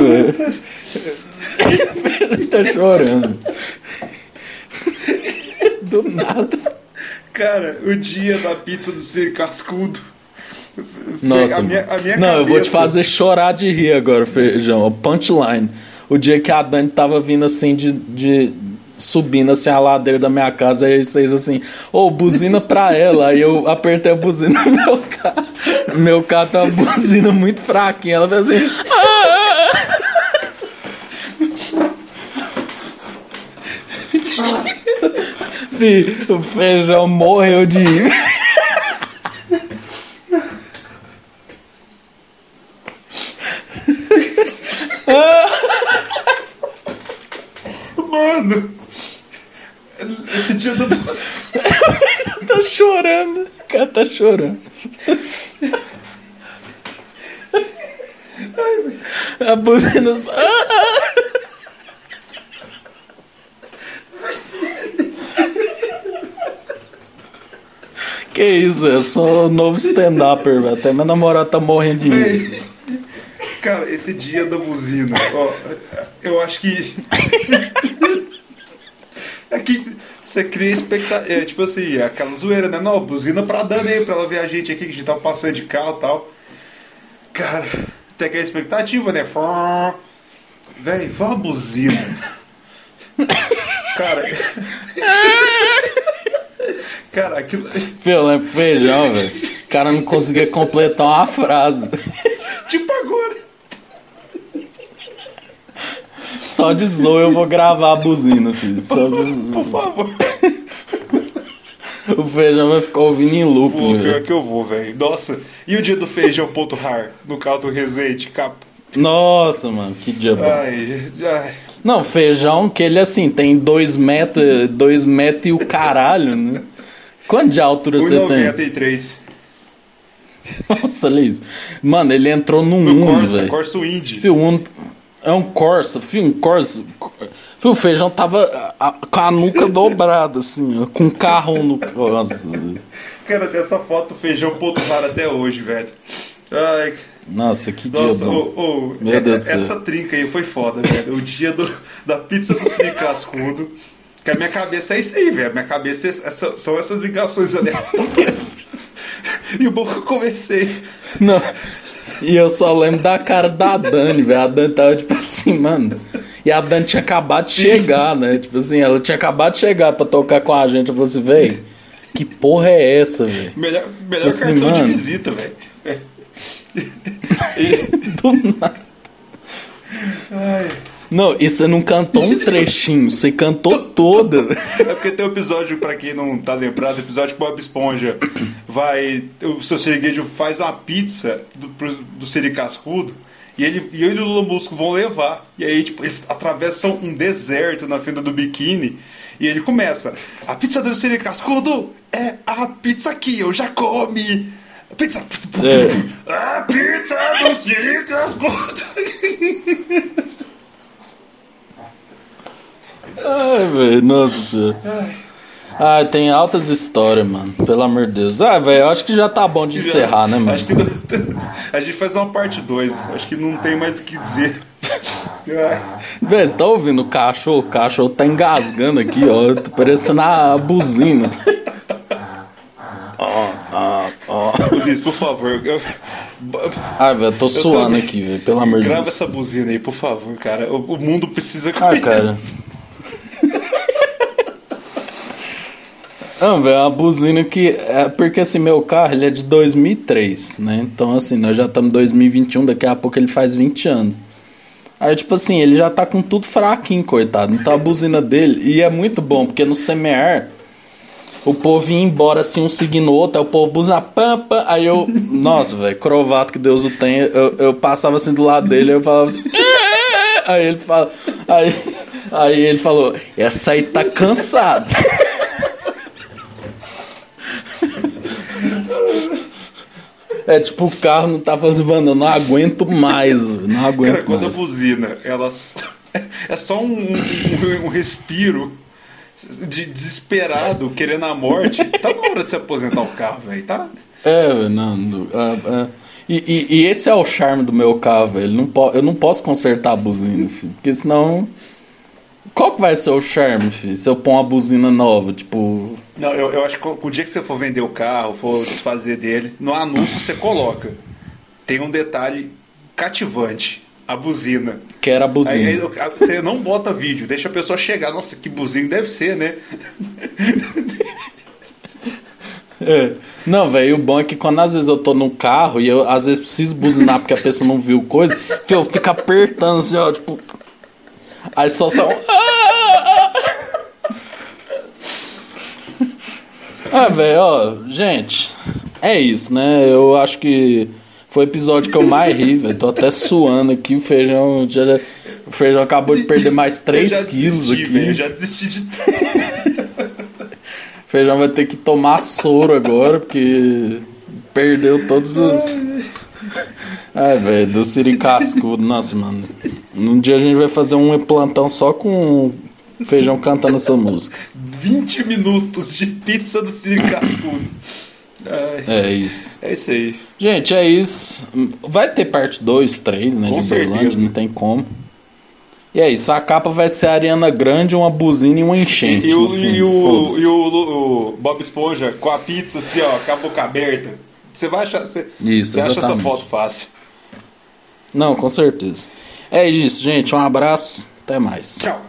velho. tá chorando. Do nada. Cara, o dia da pizza do ser cascudo. Nossa, a minha, a minha não, cabeça... eu vou te fazer chorar de rir agora, feijão. Punchline. O dia que a Dani tava vindo assim de, de subindo assim a ladeira da minha casa, aí vocês assim, ô, oh, buzina pra ela. Aí eu apertei a buzina no meu carro. Meu carro tem uma buzina muito fraquinha. Ela fez assim. Ah! Fih, o feijão morreu de. Mano, esse dia do. tá chorando. O cara tá chorando. A buzina. que isso, eu sou novo stand-upper, velho. Até minha namorada tá morrendo de rir. Cara, esse dia da buzina, ó eu acho que. é que você cria expectativa. É, tipo assim, é aquela zoeira, né? Não, buzina pra Dani aí, pra ela ver a gente aqui, que a gente tava passando de carro e tal. Cara, tem aquela expectativa, né? Véi, vamos buzina. Cara. Cara, aquilo. Fio, lembra feijão, velho. O cara não conseguia completar uma frase. Tipo agora. Só de zoa eu vou gravar a buzina, filho. Só de Por favor. O feijão vai ficar ouvindo em loop, Pô, pior que eu vou, velho. Nossa. E o dia do feijão ponto rar no carro do Resende, capa. Nossa, mano, que dia bom. Ai, ai. Não, feijão que ele assim tem dois metros, dois metros e o caralho, né? Quanto de altura você tem? 1,93. Nossa, Liz. Mano, ele entrou no No Uno, Corsa, velho. Corsa Indy. Fio, um, é um Corsa, fio, um Corsa. Fio, o feijão tava a- com a nuca dobrada, assim, ó, com um carro no. Nossa, Cara, tem essa foto do feijão ponto rar até hoje, velho. Ai, nossa que dia nossa, bom. ô, ô, Meu é- Deus essa trinca aí foi foda, velho. O dia do, da pizza do Cine Cascudo. Que a minha cabeça é isso aí, velho. Minha cabeça é essa- são essas ligações aleatórias. E o bom que eu comecei. Não. E eu só lembro da cara da Dani, velho. A Dani tava tipo assim, mano. E a Dani tinha acabado de Sim. chegar, né? Tipo assim, ela tinha acabado de chegar pra tocar com a gente. Eu falei assim, velho, que porra é essa, velho? Melhor, melhor Assim, cartão de mano. visita, velho. Do nada. Ai. Não, e você não cantou um trechinho, você cantou toda. É porque tem um episódio, pra quem não tá lembrado, episódio que o Bob Esponja vai. O seu Serguejo faz uma pizza do, do Siri Cascudo. E ele, e ele e o Lula Musco vão levar. E aí, tipo, eles atravessam um deserto na fenda do biquíni. E ele começa: A pizza do Siri Cascudo é a pizza que eu já comi. Pizza. É. A pizza do Siri Cascudo. Ai, velho, nossa senhora. Ai, tem altas histórias, mano. Pelo amor de Deus. Ah, velho, acho que já tá bom de encerrar, né, mano? Acho que a gente faz uma parte 2. Acho que não tem mais o que dizer. Ai. Véi, você tá ouvindo o cachorro? O cachorro tá engasgando aqui, ó. Tá parecendo a buzina. Ó, ó, ó. Luiz, por favor. eu- Ai, velho, tô suando tô- aqui, velho. Pelo amor de Grava Deus. essa buzina aí, por favor, cara. O, o mundo precisa Ah, cara. Não, velho, é uma buzina que. É porque assim, meu carro ele é de 2003, né? Então, assim, nós já estamos em 2021, daqui a pouco ele faz 20 anos. Aí, tipo assim, ele já tá com tudo fraquinho, coitado. Então a buzina dele. E é muito bom, porque no semear. O povo ia embora assim, um seguindo o outro, aí o povo buzina pampa, aí eu. Nossa, velho, crovato que Deus o tenha. Eu, eu passava assim do lado dele, eu falava assim. Aí ele fala. Aí, aí ele falou, essa aí tá cansada. É tipo, o carro não tá fazendo, eu não aguento mais, não aguento Cara, quando a mais. buzina, ela. É só um, um, um respiro de desesperado, querendo a morte. Tá na hora de se aposentar o carro, velho. Tá? É, não, ah, ah. E, e- e esse é o charme do meu carro, velho. Não po- Eu não posso consertar a buzina, filho. Porque senão. Qual que vai ser o charme, filho? Se eu pôr uma buzina nova, tipo. Não, eu, eu acho que o dia que você for vender o carro, for desfazer dele, no anúncio você coloca. Tem um detalhe cativante. A buzina. Que era a Aí, buzina. aí, você não bota vídeo, deixa a pessoa chegar. Nossa, que buzina deve ser, né? É. Não, velho, o bom é que quando às vezes eu tô no carro e eu às vezes preciso buzinar porque a pessoa não viu coisa, que eu fico apertando assim, ó, tipo. Aí só sai um. Ah, velho, ó, gente, é isso, né? Eu acho que foi o episódio que eu mais ri, velho. Tô até suando aqui, o feijão já, já- o feijão acabou de perder mais 3 eu já quilos desisti, aqui. velho, Eu já desisti de tudo. O feijão vai ter que tomar soro agora, porque perdeu todos os. Ai, velho, do Siri Cascudo. Nossa, mano. Um dia a gente vai fazer um plantão só com feijão cantando essa música. 20 minutos de pizza do Ciro Cascudo. Ai, É isso. é isso aí. Gente, é isso. Vai ter parte 2, 3, né? Com de Berlândia, não tem como. E é isso, a capa vai ser a Ariana Grande, uma buzina e uma enchente. E, e, o, e, o, e o, o, Bob Esponja com a pizza assim, ó, com a boca aberta. Você vai achar. Você, isso, você acha essa foto fácil. Não, com certeza. É isso, gente. Um abraço. Até mais. Tchau.